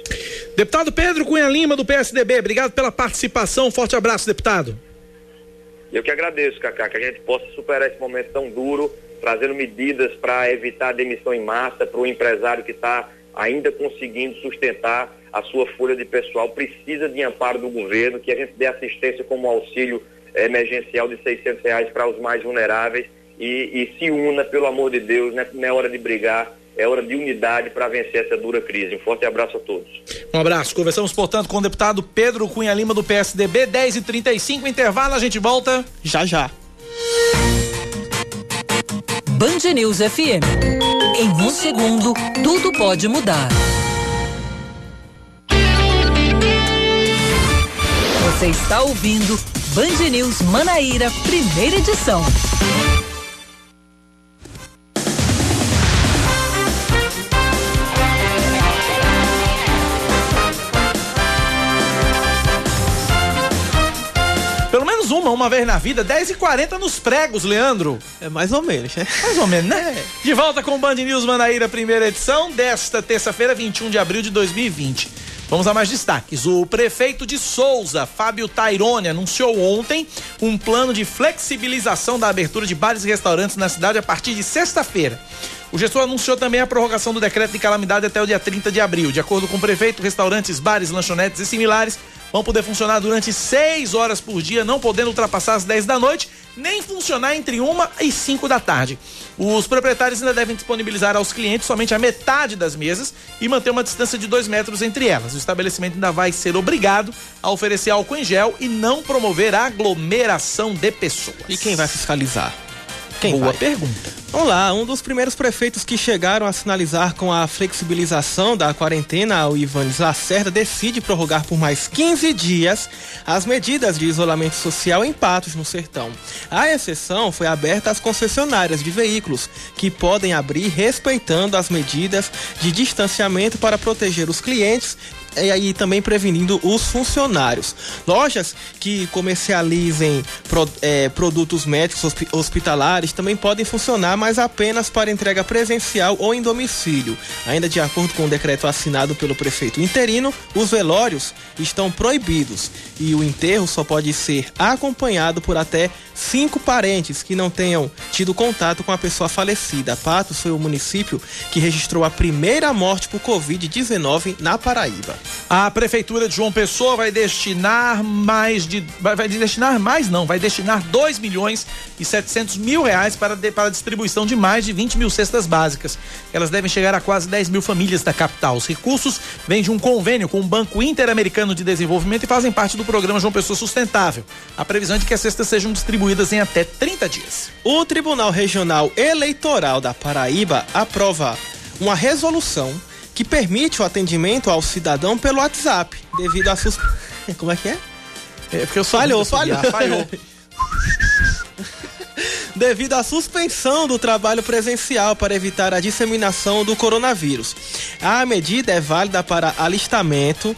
Deputado Pedro Cunha Lima, do PSDB, obrigado pela participação. Forte abraço, deputado. Eu que agradeço, Cacá, que a gente possa superar esse momento tão duro, trazendo medidas para evitar a demissão em massa para o empresário que está ainda conseguindo sustentar a sua folha de pessoal, precisa de amparo do governo, que a gente dê assistência como auxílio emergencial de 600 reais para os mais vulneráveis e, e, se una, pelo amor de Deus, né? não é hora de brigar, é hora de unidade para vencer essa dura crise. Um forte abraço a todos. Um abraço. Conversamos, portanto, com o deputado Pedro Cunha Lima do PSDB, 10 e 35 intervalo, a gente volta já já. Band News FM. Em um segundo, tudo pode mudar. Você está ouvindo Band News Manaíra, primeira edição. Uma, uma vez na vida, 10 e 40 nos pregos, Leandro. É mais ou menos, né? Mais ou menos, né? É. De volta com o Band News Manaíra, primeira edição desta terça-feira, 21 de abril de 2020. Vamos a mais destaques. O prefeito de Souza, Fábio Tairone, anunciou ontem um plano de flexibilização da abertura de bares e restaurantes na cidade a partir de sexta-feira. O gestor anunciou também a prorrogação do decreto de calamidade até o dia 30 de abril. De acordo com o prefeito, restaurantes, bares, lanchonetes e similares vão poder funcionar durante 6 horas por dia, não podendo ultrapassar as 10 da noite, nem funcionar entre 1 e 5 da tarde. Os proprietários ainda devem disponibilizar aos clientes somente a metade das mesas e manter uma distância de 2 metros entre elas. O estabelecimento ainda vai ser obrigado a oferecer álcool em gel e não promover aglomeração de pessoas. E quem vai fiscalizar? Quem Boa vai? pergunta. Vamos lá, um dos primeiros prefeitos que chegaram a sinalizar com a flexibilização da quarentena, o Ivanes Lacerda, decide prorrogar por mais 15 dias as medidas de isolamento social em Patos, no Sertão. A exceção foi aberta às concessionárias de veículos, que podem abrir respeitando as medidas de distanciamento para proteger os clientes e aí também prevenindo os funcionários. Lojas que comercializem pro, é, produtos médicos hospitalares também podem funcionar, mas apenas para entrega presencial ou em domicílio. Ainda de acordo com o decreto assinado pelo prefeito interino, os velórios estão proibidos e o enterro só pode ser acompanhado por até cinco parentes que não tenham tido contato com a pessoa falecida. Patos foi o município que registrou a primeira morte por Covid-19 na Paraíba. A prefeitura de João Pessoa vai destinar mais de. Vai, destinar mais, não, vai destinar 2 milhões e 700 mil reais para, de, para a distribuição de mais de 20 mil cestas básicas. Elas devem chegar a quase 10 mil famílias da capital. Os recursos vêm de um convênio com o Banco Interamericano de Desenvolvimento e fazem parte do programa João Pessoa Sustentável. A previsão é de que as cestas sejam distribuídas em até 30 dias. O Tribunal Regional Eleitoral da Paraíba aprova uma resolução que permite o atendimento ao cidadão pelo WhatsApp, devido a sus... Como é que é? É porque eu falhou, falhou. falhou. devido à suspensão do trabalho presencial para evitar a disseminação do coronavírus. A medida é válida para alistamento,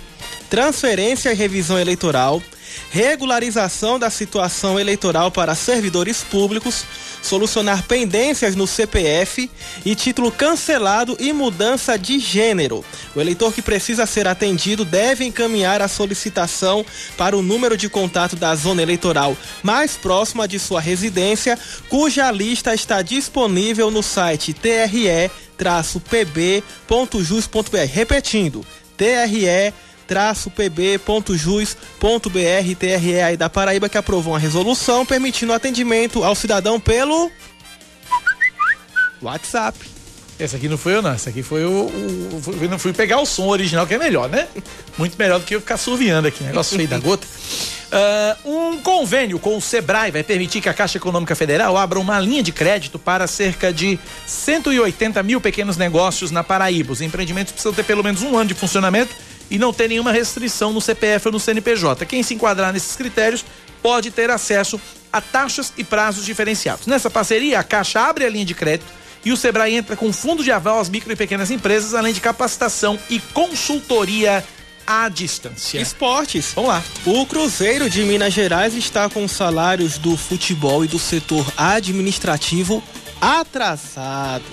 transferência e revisão eleitoral, regularização da situação eleitoral para servidores públicos, solucionar pendências no CPF e título cancelado e mudança de gênero. O eleitor que precisa ser atendido deve encaminhar a solicitação para o número de contato da zona eleitoral mais próxima de sua residência, cuja lista está disponível no site tre-pb.jus.br. Repetindo, TRE pb.jus.br TRE aí da Paraíba que aprovou uma resolução permitindo atendimento ao cidadão pelo WhatsApp. Esse aqui não foi eu, não. Esse aqui foi o. o eu não fui pegar o som original, que é melhor, né? Muito melhor do que eu ficar surviando aqui. Negócio feio da gota. Uh, um convênio com o Sebrae vai permitir que a Caixa Econômica Federal abra uma linha de crédito para cerca de 180 mil pequenos negócios na Paraíba. Os empreendimentos precisam ter pelo menos um ano de funcionamento e não ter nenhuma restrição no CPF ou no CNPJ. Quem se enquadrar nesses critérios pode ter acesso a taxas e prazos diferenciados. Nessa parceria, a Caixa abre a linha de crédito e o Sebrae entra com fundo de aval às micro e pequenas empresas, além de capacitação e consultoria à distância. Esportes. Vamos lá. O Cruzeiro de Minas Gerais está com salários do futebol e do setor administrativo atrasados.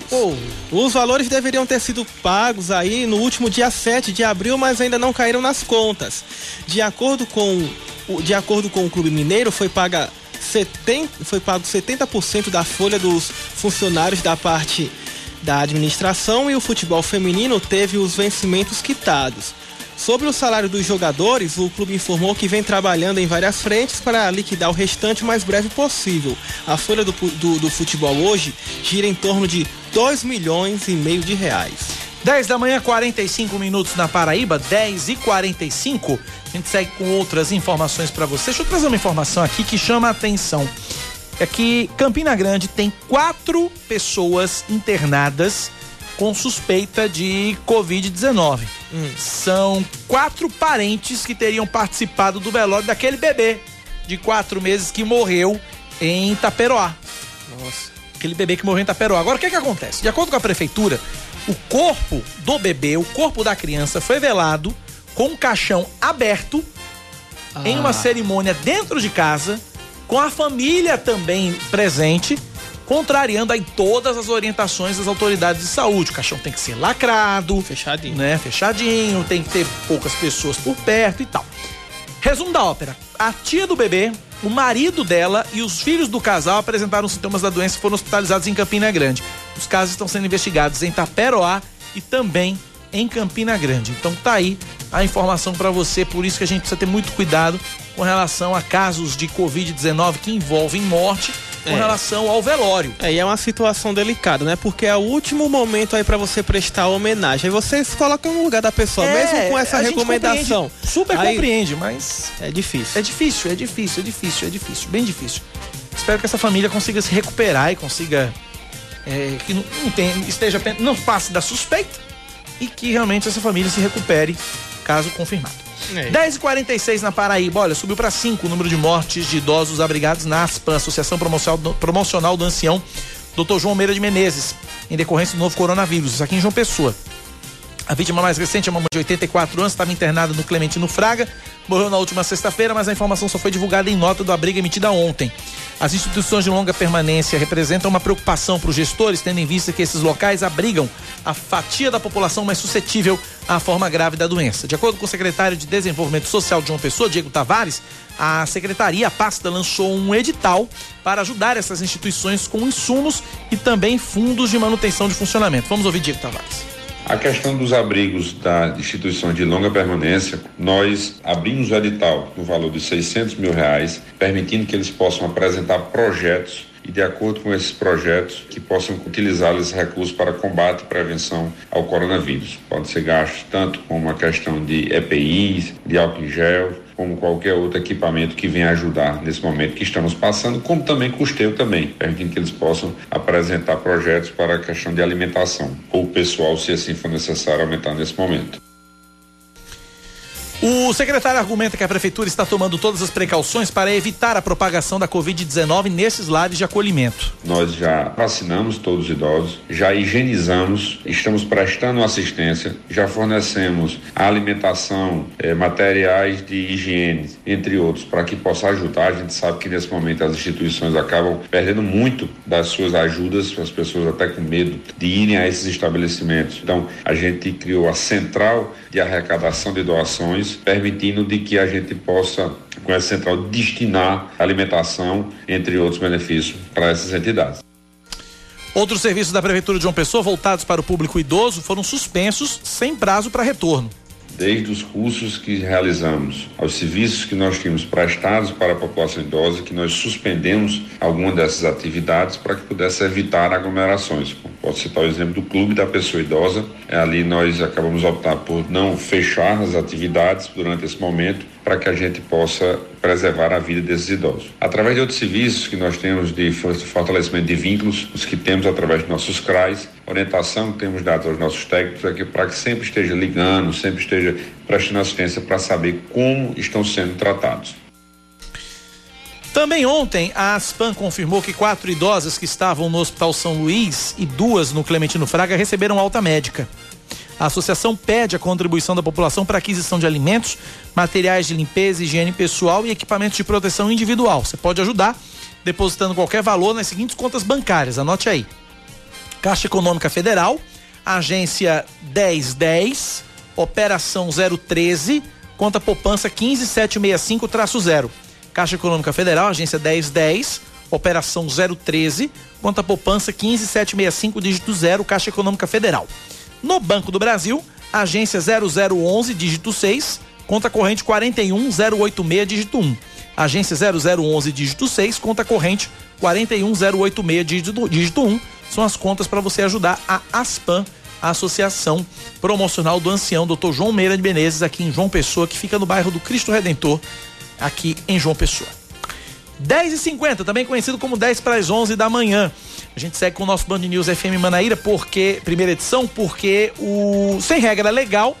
Os valores deveriam ter sido pagos aí no último dia 7 de abril, mas ainda não caíram nas contas. De acordo com, o- de acordo com o Clube Mineiro, foi paga 70, foi pago 70% da folha dos funcionários da parte da administração e o futebol feminino teve os vencimentos quitados. Sobre o salário dos jogadores, o clube informou que vem trabalhando em várias frentes para liquidar o restante o mais breve possível. A folha do, do- do futebol hoje gira em torno de 2 milhões e meio de reais. 10 da manhã, 45 minutos na Paraíba, 10 e 45. A gente segue com outras informações para você. Deixa eu trazer uma informação aqui que chama a atenção. É que Campina Grande tem quatro pessoas internadas com suspeita de Covid-19. São quatro parentes que teriam participado do velório daquele bebê de quatro meses que morreu em Itaperoá. Nossa. Aquele bebê que morreu em Itaperoá. Agora, o que que acontece? De acordo com a prefeitura, o corpo do bebê, o corpo da criança foi velado com um caixão aberto em uma cerimônia dentro de casa, com a família também presente, contrariando aí todas as orientações das autoridades de saúde. O caixão tem que ser lacrado, Fechadinho. né? Fechadinho, tem que ter poucas pessoas por perto e tal. Resumo da ópera. A tia do bebê, o marido dela e os filhos do casal apresentaram sintomas da doença e foram hospitalizados em Campina Grande. Os casos estão sendo investigados em Taperoá e também em Campina Grande. Então tá aí a informação para você, por isso que a gente precisa ter muito cuidado com relação a casos de Covid-19 que envolvem morte com É. relação ao velório. É, e é uma situação delicada, né? Porque é o último momento aí pra você prestar homenagem. Aí você se coloca no lugar da pessoa, mesmo com essa É, recomendação. compreende, super aí compreende, mas É difícil. É difícil, é difícil, é difícil, é difícil, bem difícil. Espero que essa família consiga se recuperar e consiga é, que não, não tenha- esteja não passe da suspeita e que realmente essa família se recupere caso confirmado. É. 10h46 na Paraíba, olha, subiu para 5 o número de mortes de idosos abrigados na ASPAN, Associação Promocional do, Ancião, Dr. João Meira de Menezes, em decorrência do novo coronavírus, aqui em João Pessoa. A vítima mais recente é uma mulher de 84 anos, estava internada no Clementino Fraga, morreu na última sexta-feira, mas a informação só foi divulgada em nota do abrigo emitida ontem. As instituições de longa permanência representam uma preocupação para os gestores, tendo em vista que esses locais abrigam a fatia da população mais suscetível à forma grave da doença. De acordo com o secretário de Desenvolvimento Social de João Pessoa, Diego Tavares, a secretaria, a pasta, lançou um edital para ajudar essas instituições com insumos e também fundos de manutenção de funcionamento. Vamos ouvir Diego Tavares. A questão dos abrigos da instituições de longa permanência, nós abrimos o edital no valor de 600 mil reais, permitindo que eles possam apresentar projetos e, de acordo com esses projetos, que possam utilizar esses recursos para combate e prevenção ao coronavírus. Pode ser gasto tanto com uma questão de EPIs, de álcool em gel, como qualquer outro equipamento que venha ajudar nesse momento que estamos passando, como também custeio também, permitindo que eles possam apresentar projetos para a questão de alimentação, ou pessoal, se assim for necessário, aumentar nesse momento. O secretário argumenta que a prefeitura está tomando todas as precauções para evitar a propagação da Covid-19 nesses lares de acolhimento. Nós já vacinamos todos os idosos, já higienizamos, estamos prestando assistência, já fornecemos alimentação, eh, materiais de higiene, entre outros, para que possa ajudar. A gente sabe que nesse momento as instituições acabam perdendo muito das suas ajudas, as pessoas até com medo de irem a esses estabelecimentos. Então, a gente criou a central de arrecadação de doações, permitindo de que a gente possa com essa central destinar alimentação, entre outros benefícios, para essas entidades. Outros serviços da Prefeitura de João Pessoa voltados para o público idoso foram suspensos sem prazo para retorno. Desde os cursos que realizamos, aos serviços que nós tínhamos prestados para a população idosa, que nós suspendemos alguma dessas atividades para que pudesse evitar aglomerações. Posso citar o exemplo do Clube da Pessoa Idosa. Ali nós acabamos optar por não fechar as atividades durante esse momento para que a gente possa preservar a vida desses idosos. Através de outros serviços que nós temos de fortalecimento de vínculos, os que temos através de nossos CRAs, orientação que temos dado aos nossos técnicos aqui para que sempre esteja ligando, sempre esteja prestando assistência para saber como estão sendo tratados. Também ontem, a Aspan confirmou que quatro idosas que estavam no Hospital São Luís e duas no Clementino Fraga receberam alta médica. A associação pede a contribuição da população para aquisição de alimentos, materiais de limpeza, higiene pessoal e equipamentos de proteção individual. Você pode ajudar depositando qualquer valor nas seguintes contas bancárias. Anote aí. Caixa Econômica Federal, agência 1010, operação 013, conta poupança 15765-0. Caixa Econômica Federal, agência 1010, operação 013, conta poupança 15765, dígito 0, Caixa Econômica Federal. No Banco do Brasil, agência 0011, dígito 6, conta corrente 41086, dígito 1. Agência 0011, dígito 6, conta corrente 41086, dígito, dígito 1. São as contas para você ajudar a ASPAN, a Associação Promocional do Ancião, Dr. João Meira de Menezes, aqui em João Pessoa, que fica no bairro do Cristo Redentor, aqui em João Pessoa. 10 e 50 também conhecido como 10 para as 11 da manhã. A gente segue com o nosso Band News FM Manaíra, porque, primeira edição, porque o Sem Regra Legal,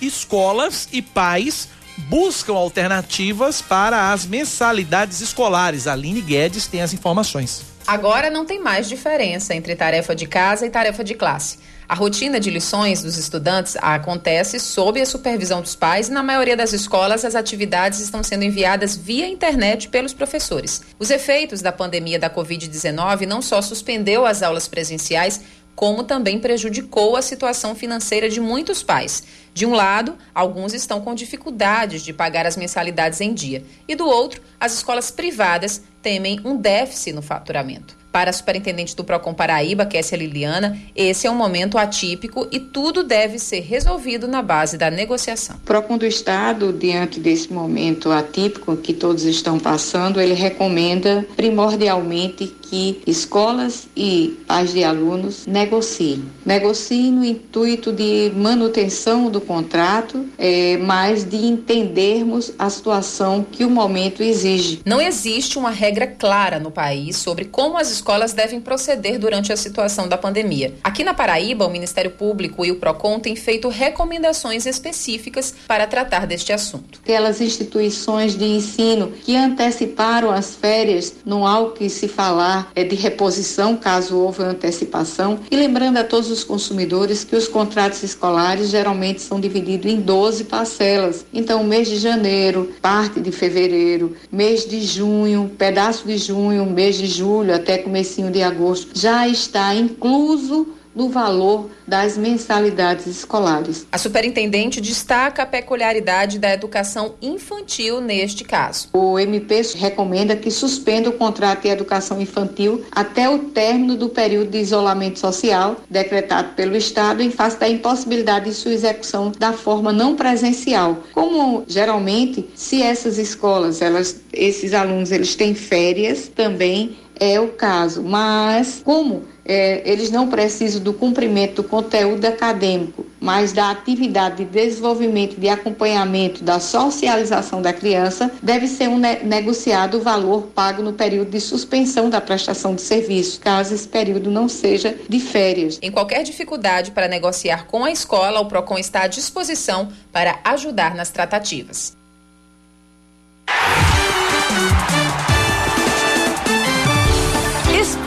escolas e pais buscam alternativas para as mensalidades escolares. Aline Guedes tem as informações. Agora não tem mais diferença entre tarefa de casa e tarefa de classe. A rotina de lições dos estudantes acontece sob a supervisão dos pais e, na maioria das escolas, as atividades estão sendo enviadas via internet pelos professores. Os efeitos da pandemia da Covid-19 não só suspendeu as aulas presenciais, como também prejudicou a situação financeira de muitos pais. De um lado, alguns estão com dificuldades de pagar as mensalidades em dia, e do outro, as escolas privadas temem um déficit no faturamento. Para a superintendente do Procon Paraíba, Kessia Liliana, esse é um momento atípico e tudo deve ser resolvido na base da negociação. O Procon do Estado, diante desse momento atípico que todos estão passando, ele recomenda primordialmente que escolas e pais de alunos negociem. Negociem no intuito de manutenção do contrato, é, mas de entendermos a situação que o momento exige. Não existe uma regra clara no país sobre como as escolas devem proceder durante a situação da pandemia. Aqui na Paraíba, o Ministério Público e o PROCON têm feito recomendações específicas para tratar deste assunto. Aquelas instituições de ensino que anteciparam as férias, não há o que se falar é de reposição caso houve antecipação. E lembrando a todos os consumidores que os contratos escolares geralmente são divididos em 12 parcelas. Então, mês de janeiro, parte de fevereiro, mês de junho, pedaço de junho, mês de julho até comecinho de agosto já está incluso no valor das mensalidades escolares. A superintendente destaca a peculiaridade da educação infantil neste caso. O MP recomenda que suspenda o contrato de educação infantil até o término do período de isolamento social decretado pelo Estado em face da impossibilidade de sua execução da forma não presencial. Como geralmente, se essas escolas, elas, esses alunos, eles têm férias, também é o caso. Mas como é, eles não precisam do cumprimento do conteúdo acadêmico, mas da atividade de desenvolvimento, de acompanhamento, da socialização da criança, deve ser um ne negociado o valor pago no período de suspensão da prestação de serviço, caso esse período não seja de férias. Em qualquer dificuldade para negociar com a escola, o PROCON está à disposição para ajudar nas tratativas.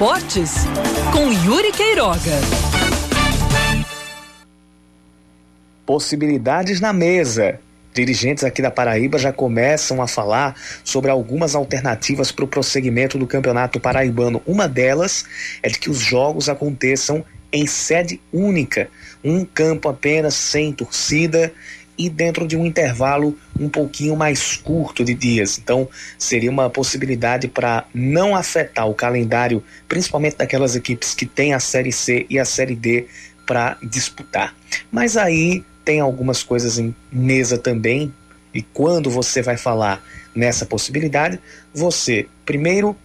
Esportes com Yuri Queiroga. Possibilidades na mesa. Dirigentes aqui da Paraíba já começam a falar sobre algumas alternativas para o prosseguimento do Campeonato Paraibano. Uma delas é de que os jogos aconteçam em sede única, um campo apenas sem torcida e dentro de um intervalo um pouquinho mais curto de dias. Então, seria uma possibilidade para não afetar o calendário, principalmente daquelas equipes que têm a Série C e a Série D para disputar. Mas aí tem algumas coisas em mesa também, e quando você vai falar nessa possibilidade, você primeiro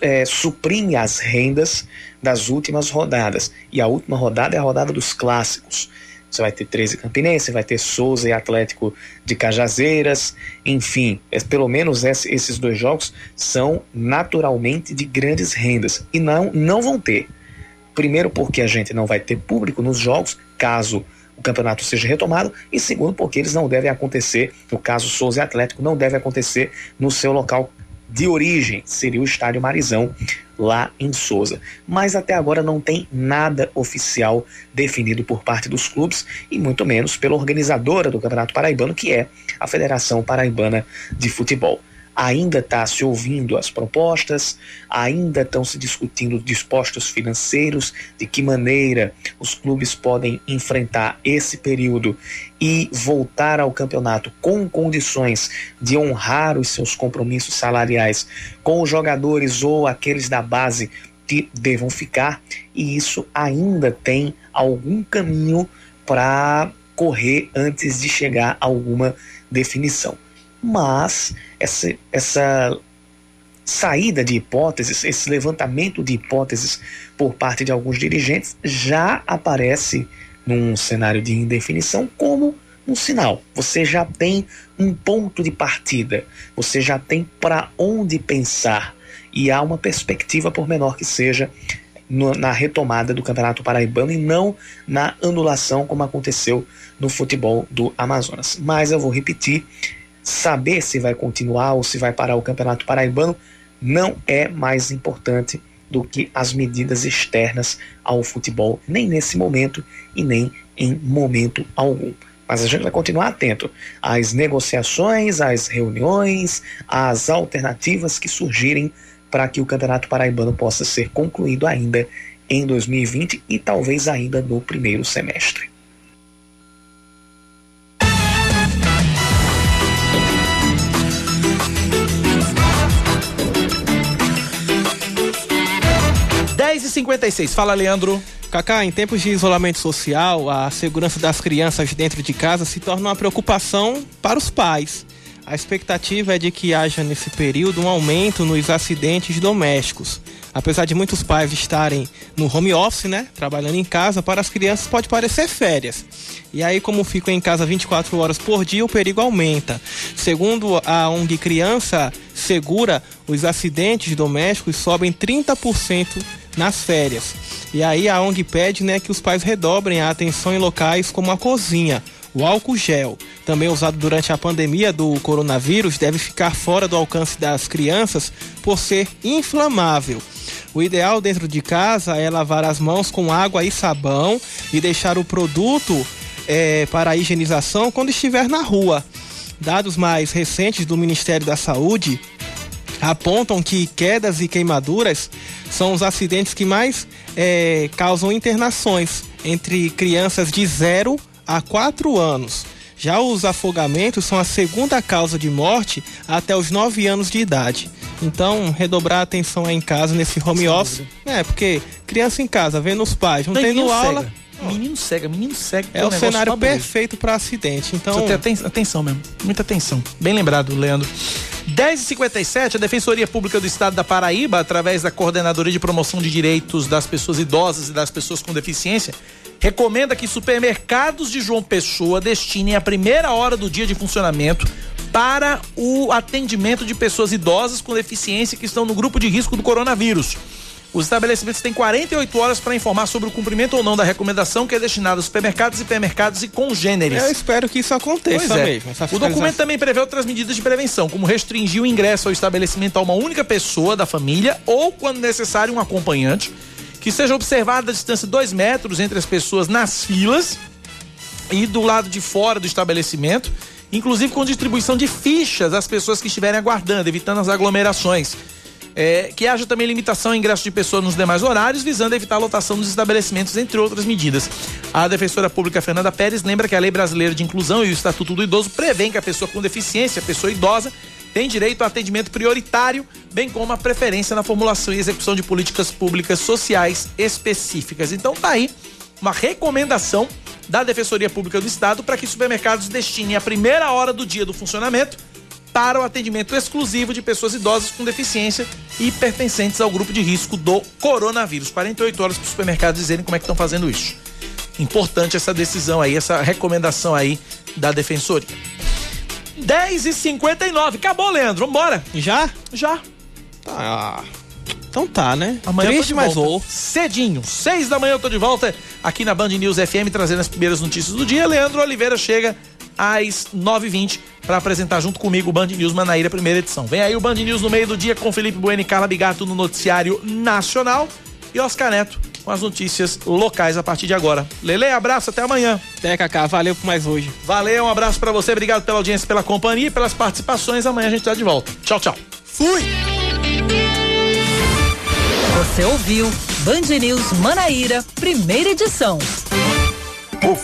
é, suprime as rendas das últimas rodadas. E a última rodada é a rodada dos clássicos. Você vai ter 13 Campinense, vai ter Souza e Atlético de Cajazeiras, enfim, é, pelo menos esses dois jogos são naturalmente de grandes rendas e não, não vão ter. Primeiro, porque a gente não vai ter público nos jogos, caso o campeonato seja retomado, e segundo, porque eles não devem acontecer, no caso Souza e Atlético, não deve acontecer no seu local de origem, seria o Estádio Marizão, lá em Souza. Mas até agora não tem nada oficial definido por parte dos clubes e muito menos pela organizadora do Campeonato Paraibano, que é a Federação Paraibana de Futebol. Ainda está se ouvindo as propostas, ainda estão se discutindo dispostos financeiros, de que maneira os clubes podem enfrentar esse período e voltar ao campeonato com condições de honrar os seus compromissos salariais com os jogadores ou aqueles da base que devam ficar, e isso ainda tem algum caminho para correr antes de chegar a alguma definição. Mas essa, essa saída de hipóteses, esse levantamento de hipóteses por parte de alguns dirigentes já aparece num cenário de indefinição como um sinal. Você já tem um ponto de partida, você já tem para onde pensar e há uma perspectiva, por menor que seja, no, na retomada do Campeonato Paraibano e não na anulação, como aconteceu no futebol do Amazonas. Mas eu vou repetir: saber se vai continuar ou se vai parar o Campeonato Paraibano não é mais importante do que as medidas externas ao futebol, nem nesse momento e nem em momento algum. Mas a gente vai continuar atento às negociações, às reuniões, às alternativas que surgirem para que o Campeonato Paraibano possa ser concluído ainda em 2020 e talvez ainda no primeiro semestre. Dez e cinquenta e seis. Fala, Leandro. Cacá, em tempos de isolamento social, a segurança das crianças dentro de casa se torna uma preocupação para os pais. A expectativa é de que haja nesse período um aumento nos acidentes domésticos. Apesar de muitos pais estarem no home office, né, trabalhando em casa, para as crianças pode parecer férias. E aí, como ficam em casa 24 horas por dia, o perigo aumenta. Segundo a ONG Criança Segura, os acidentes domésticos sobem 30% nas férias. E aí a ONG pede né, que os pais redobrem a atenção em locais como a cozinha o álcool gel, também usado durante a pandemia do coronavírus, deve ficar fora do alcance das crianças por ser inflamável. O ideal dentro de casa é lavar as mãos com água e sabão e deixar o produto é, para a higienização quando estiver na rua. Dados mais recentes do Ministério da Saúde apontam que quedas e queimaduras são os acidentes que mais é, causam internações entre crianças de 0 há quatro anos. Já os afogamentos são a segunda causa de morte até os nove anos de idade. Então, redobrar a atenção aí em casa, nesse home office. É, porque criança em casa, vendo os pais, não, tendo aula. Cega. Menino cega, menino cega. É o cenário perfeito para acidente. Então, ter atenção mesmo. Muita atenção. Bem lembrado, Leandro. 10h57, a Defensoria Pública do Estado da Paraíba, através da Coordenadoria de Promoção de Direitos das Pessoas Idosas e das Pessoas com Deficiência, recomenda que supermercados de João Pessoa destinem a primeira hora do dia de funcionamento para o atendimento de pessoas idosas com deficiência que estão no grupo de risco do coronavírus. Os estabelecimentos têm 48 horas para informar sobre o cumprimento ou não da recomendação que é destinada aos supermercados, hipermercados e congêneres. Eu espero que isso aconteça é. mesmo. O documento também prevê outras medidas de prevenção, como restringir o ingresso ao estabelecimento a uma única pessoa da família ou, quando necessário, um acompanhante que seja observada a distância de dois metros entre as pessoas nas filas e do lado de fora do estabelecimento, inclusive com distribuição de fichas às pessoas que estiverem aguardando, evitando as aglomerações. É, que haja também limitação ao ingresso de pessoas nos demais horários, visando evitar a lotação dos estabelecimentos, entre outras medidas. A defensora pública Fernanda Pérez lembra que a Lei Brasileira de Inclusão e o Estatuto do Idoso prevêem que a pessoa com deficiência, a pessoa idosa, tem direito a atendimento prioritário, bem como a preferência na formulação e execução de políticas públicas sociais específicas. Então tá aí uma recomendação da Defensoria Pública do Estado para que supermercados destinem a primeira hora do dia do funcionamento para o atendimento exclusivo de pessoas idosas com deficiência e pertencentes ao grupo de risco do coronavírus. 48 horas para os supermercados dizerem como é que estão fazendo isso. Importante essa decisão aí, essa recomendação aí da Defensoria. 10 e 59 Acabou, Leandro. Vambora. Já? Já. Tá. Então tá, né? Amanhã Triste, mas vou. Cedinho, 6 da manhã eu tô de volta aqui na Band News FM trazendo as primeiras notícias do dia. Leandro Oliveira chega às 9h20 para apresentar junto comigo o Band News Manaíra, primeira edição. Vem aí o Band News no meio do dia com Felipe Bueno e Carla Bigato no noticiário nacional e Oscar Neto com as notícias locais a partir de agora. Lele, abraço, até amanhã. Até, Cacá, valeu por mais hoje. Valeu, um abraço para você, obrigado pela audiência, pela companhia e pelas participações. Amanhã a gente tá de volta. Tchau, tchau. Fui! Você ouviu Band News Manaíra, primeira edição.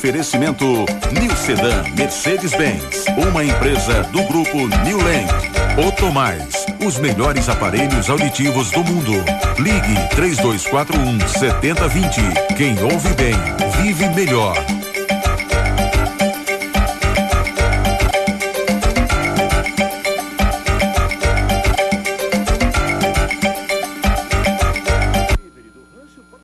Oferecimento New Sedan Mercedes-Benz, uma empresa do grupo New Land. Otomais, os melhores aparelhos auditivos do mundo. Ligue 3241 7020. Quem ouve bem, vive melhor.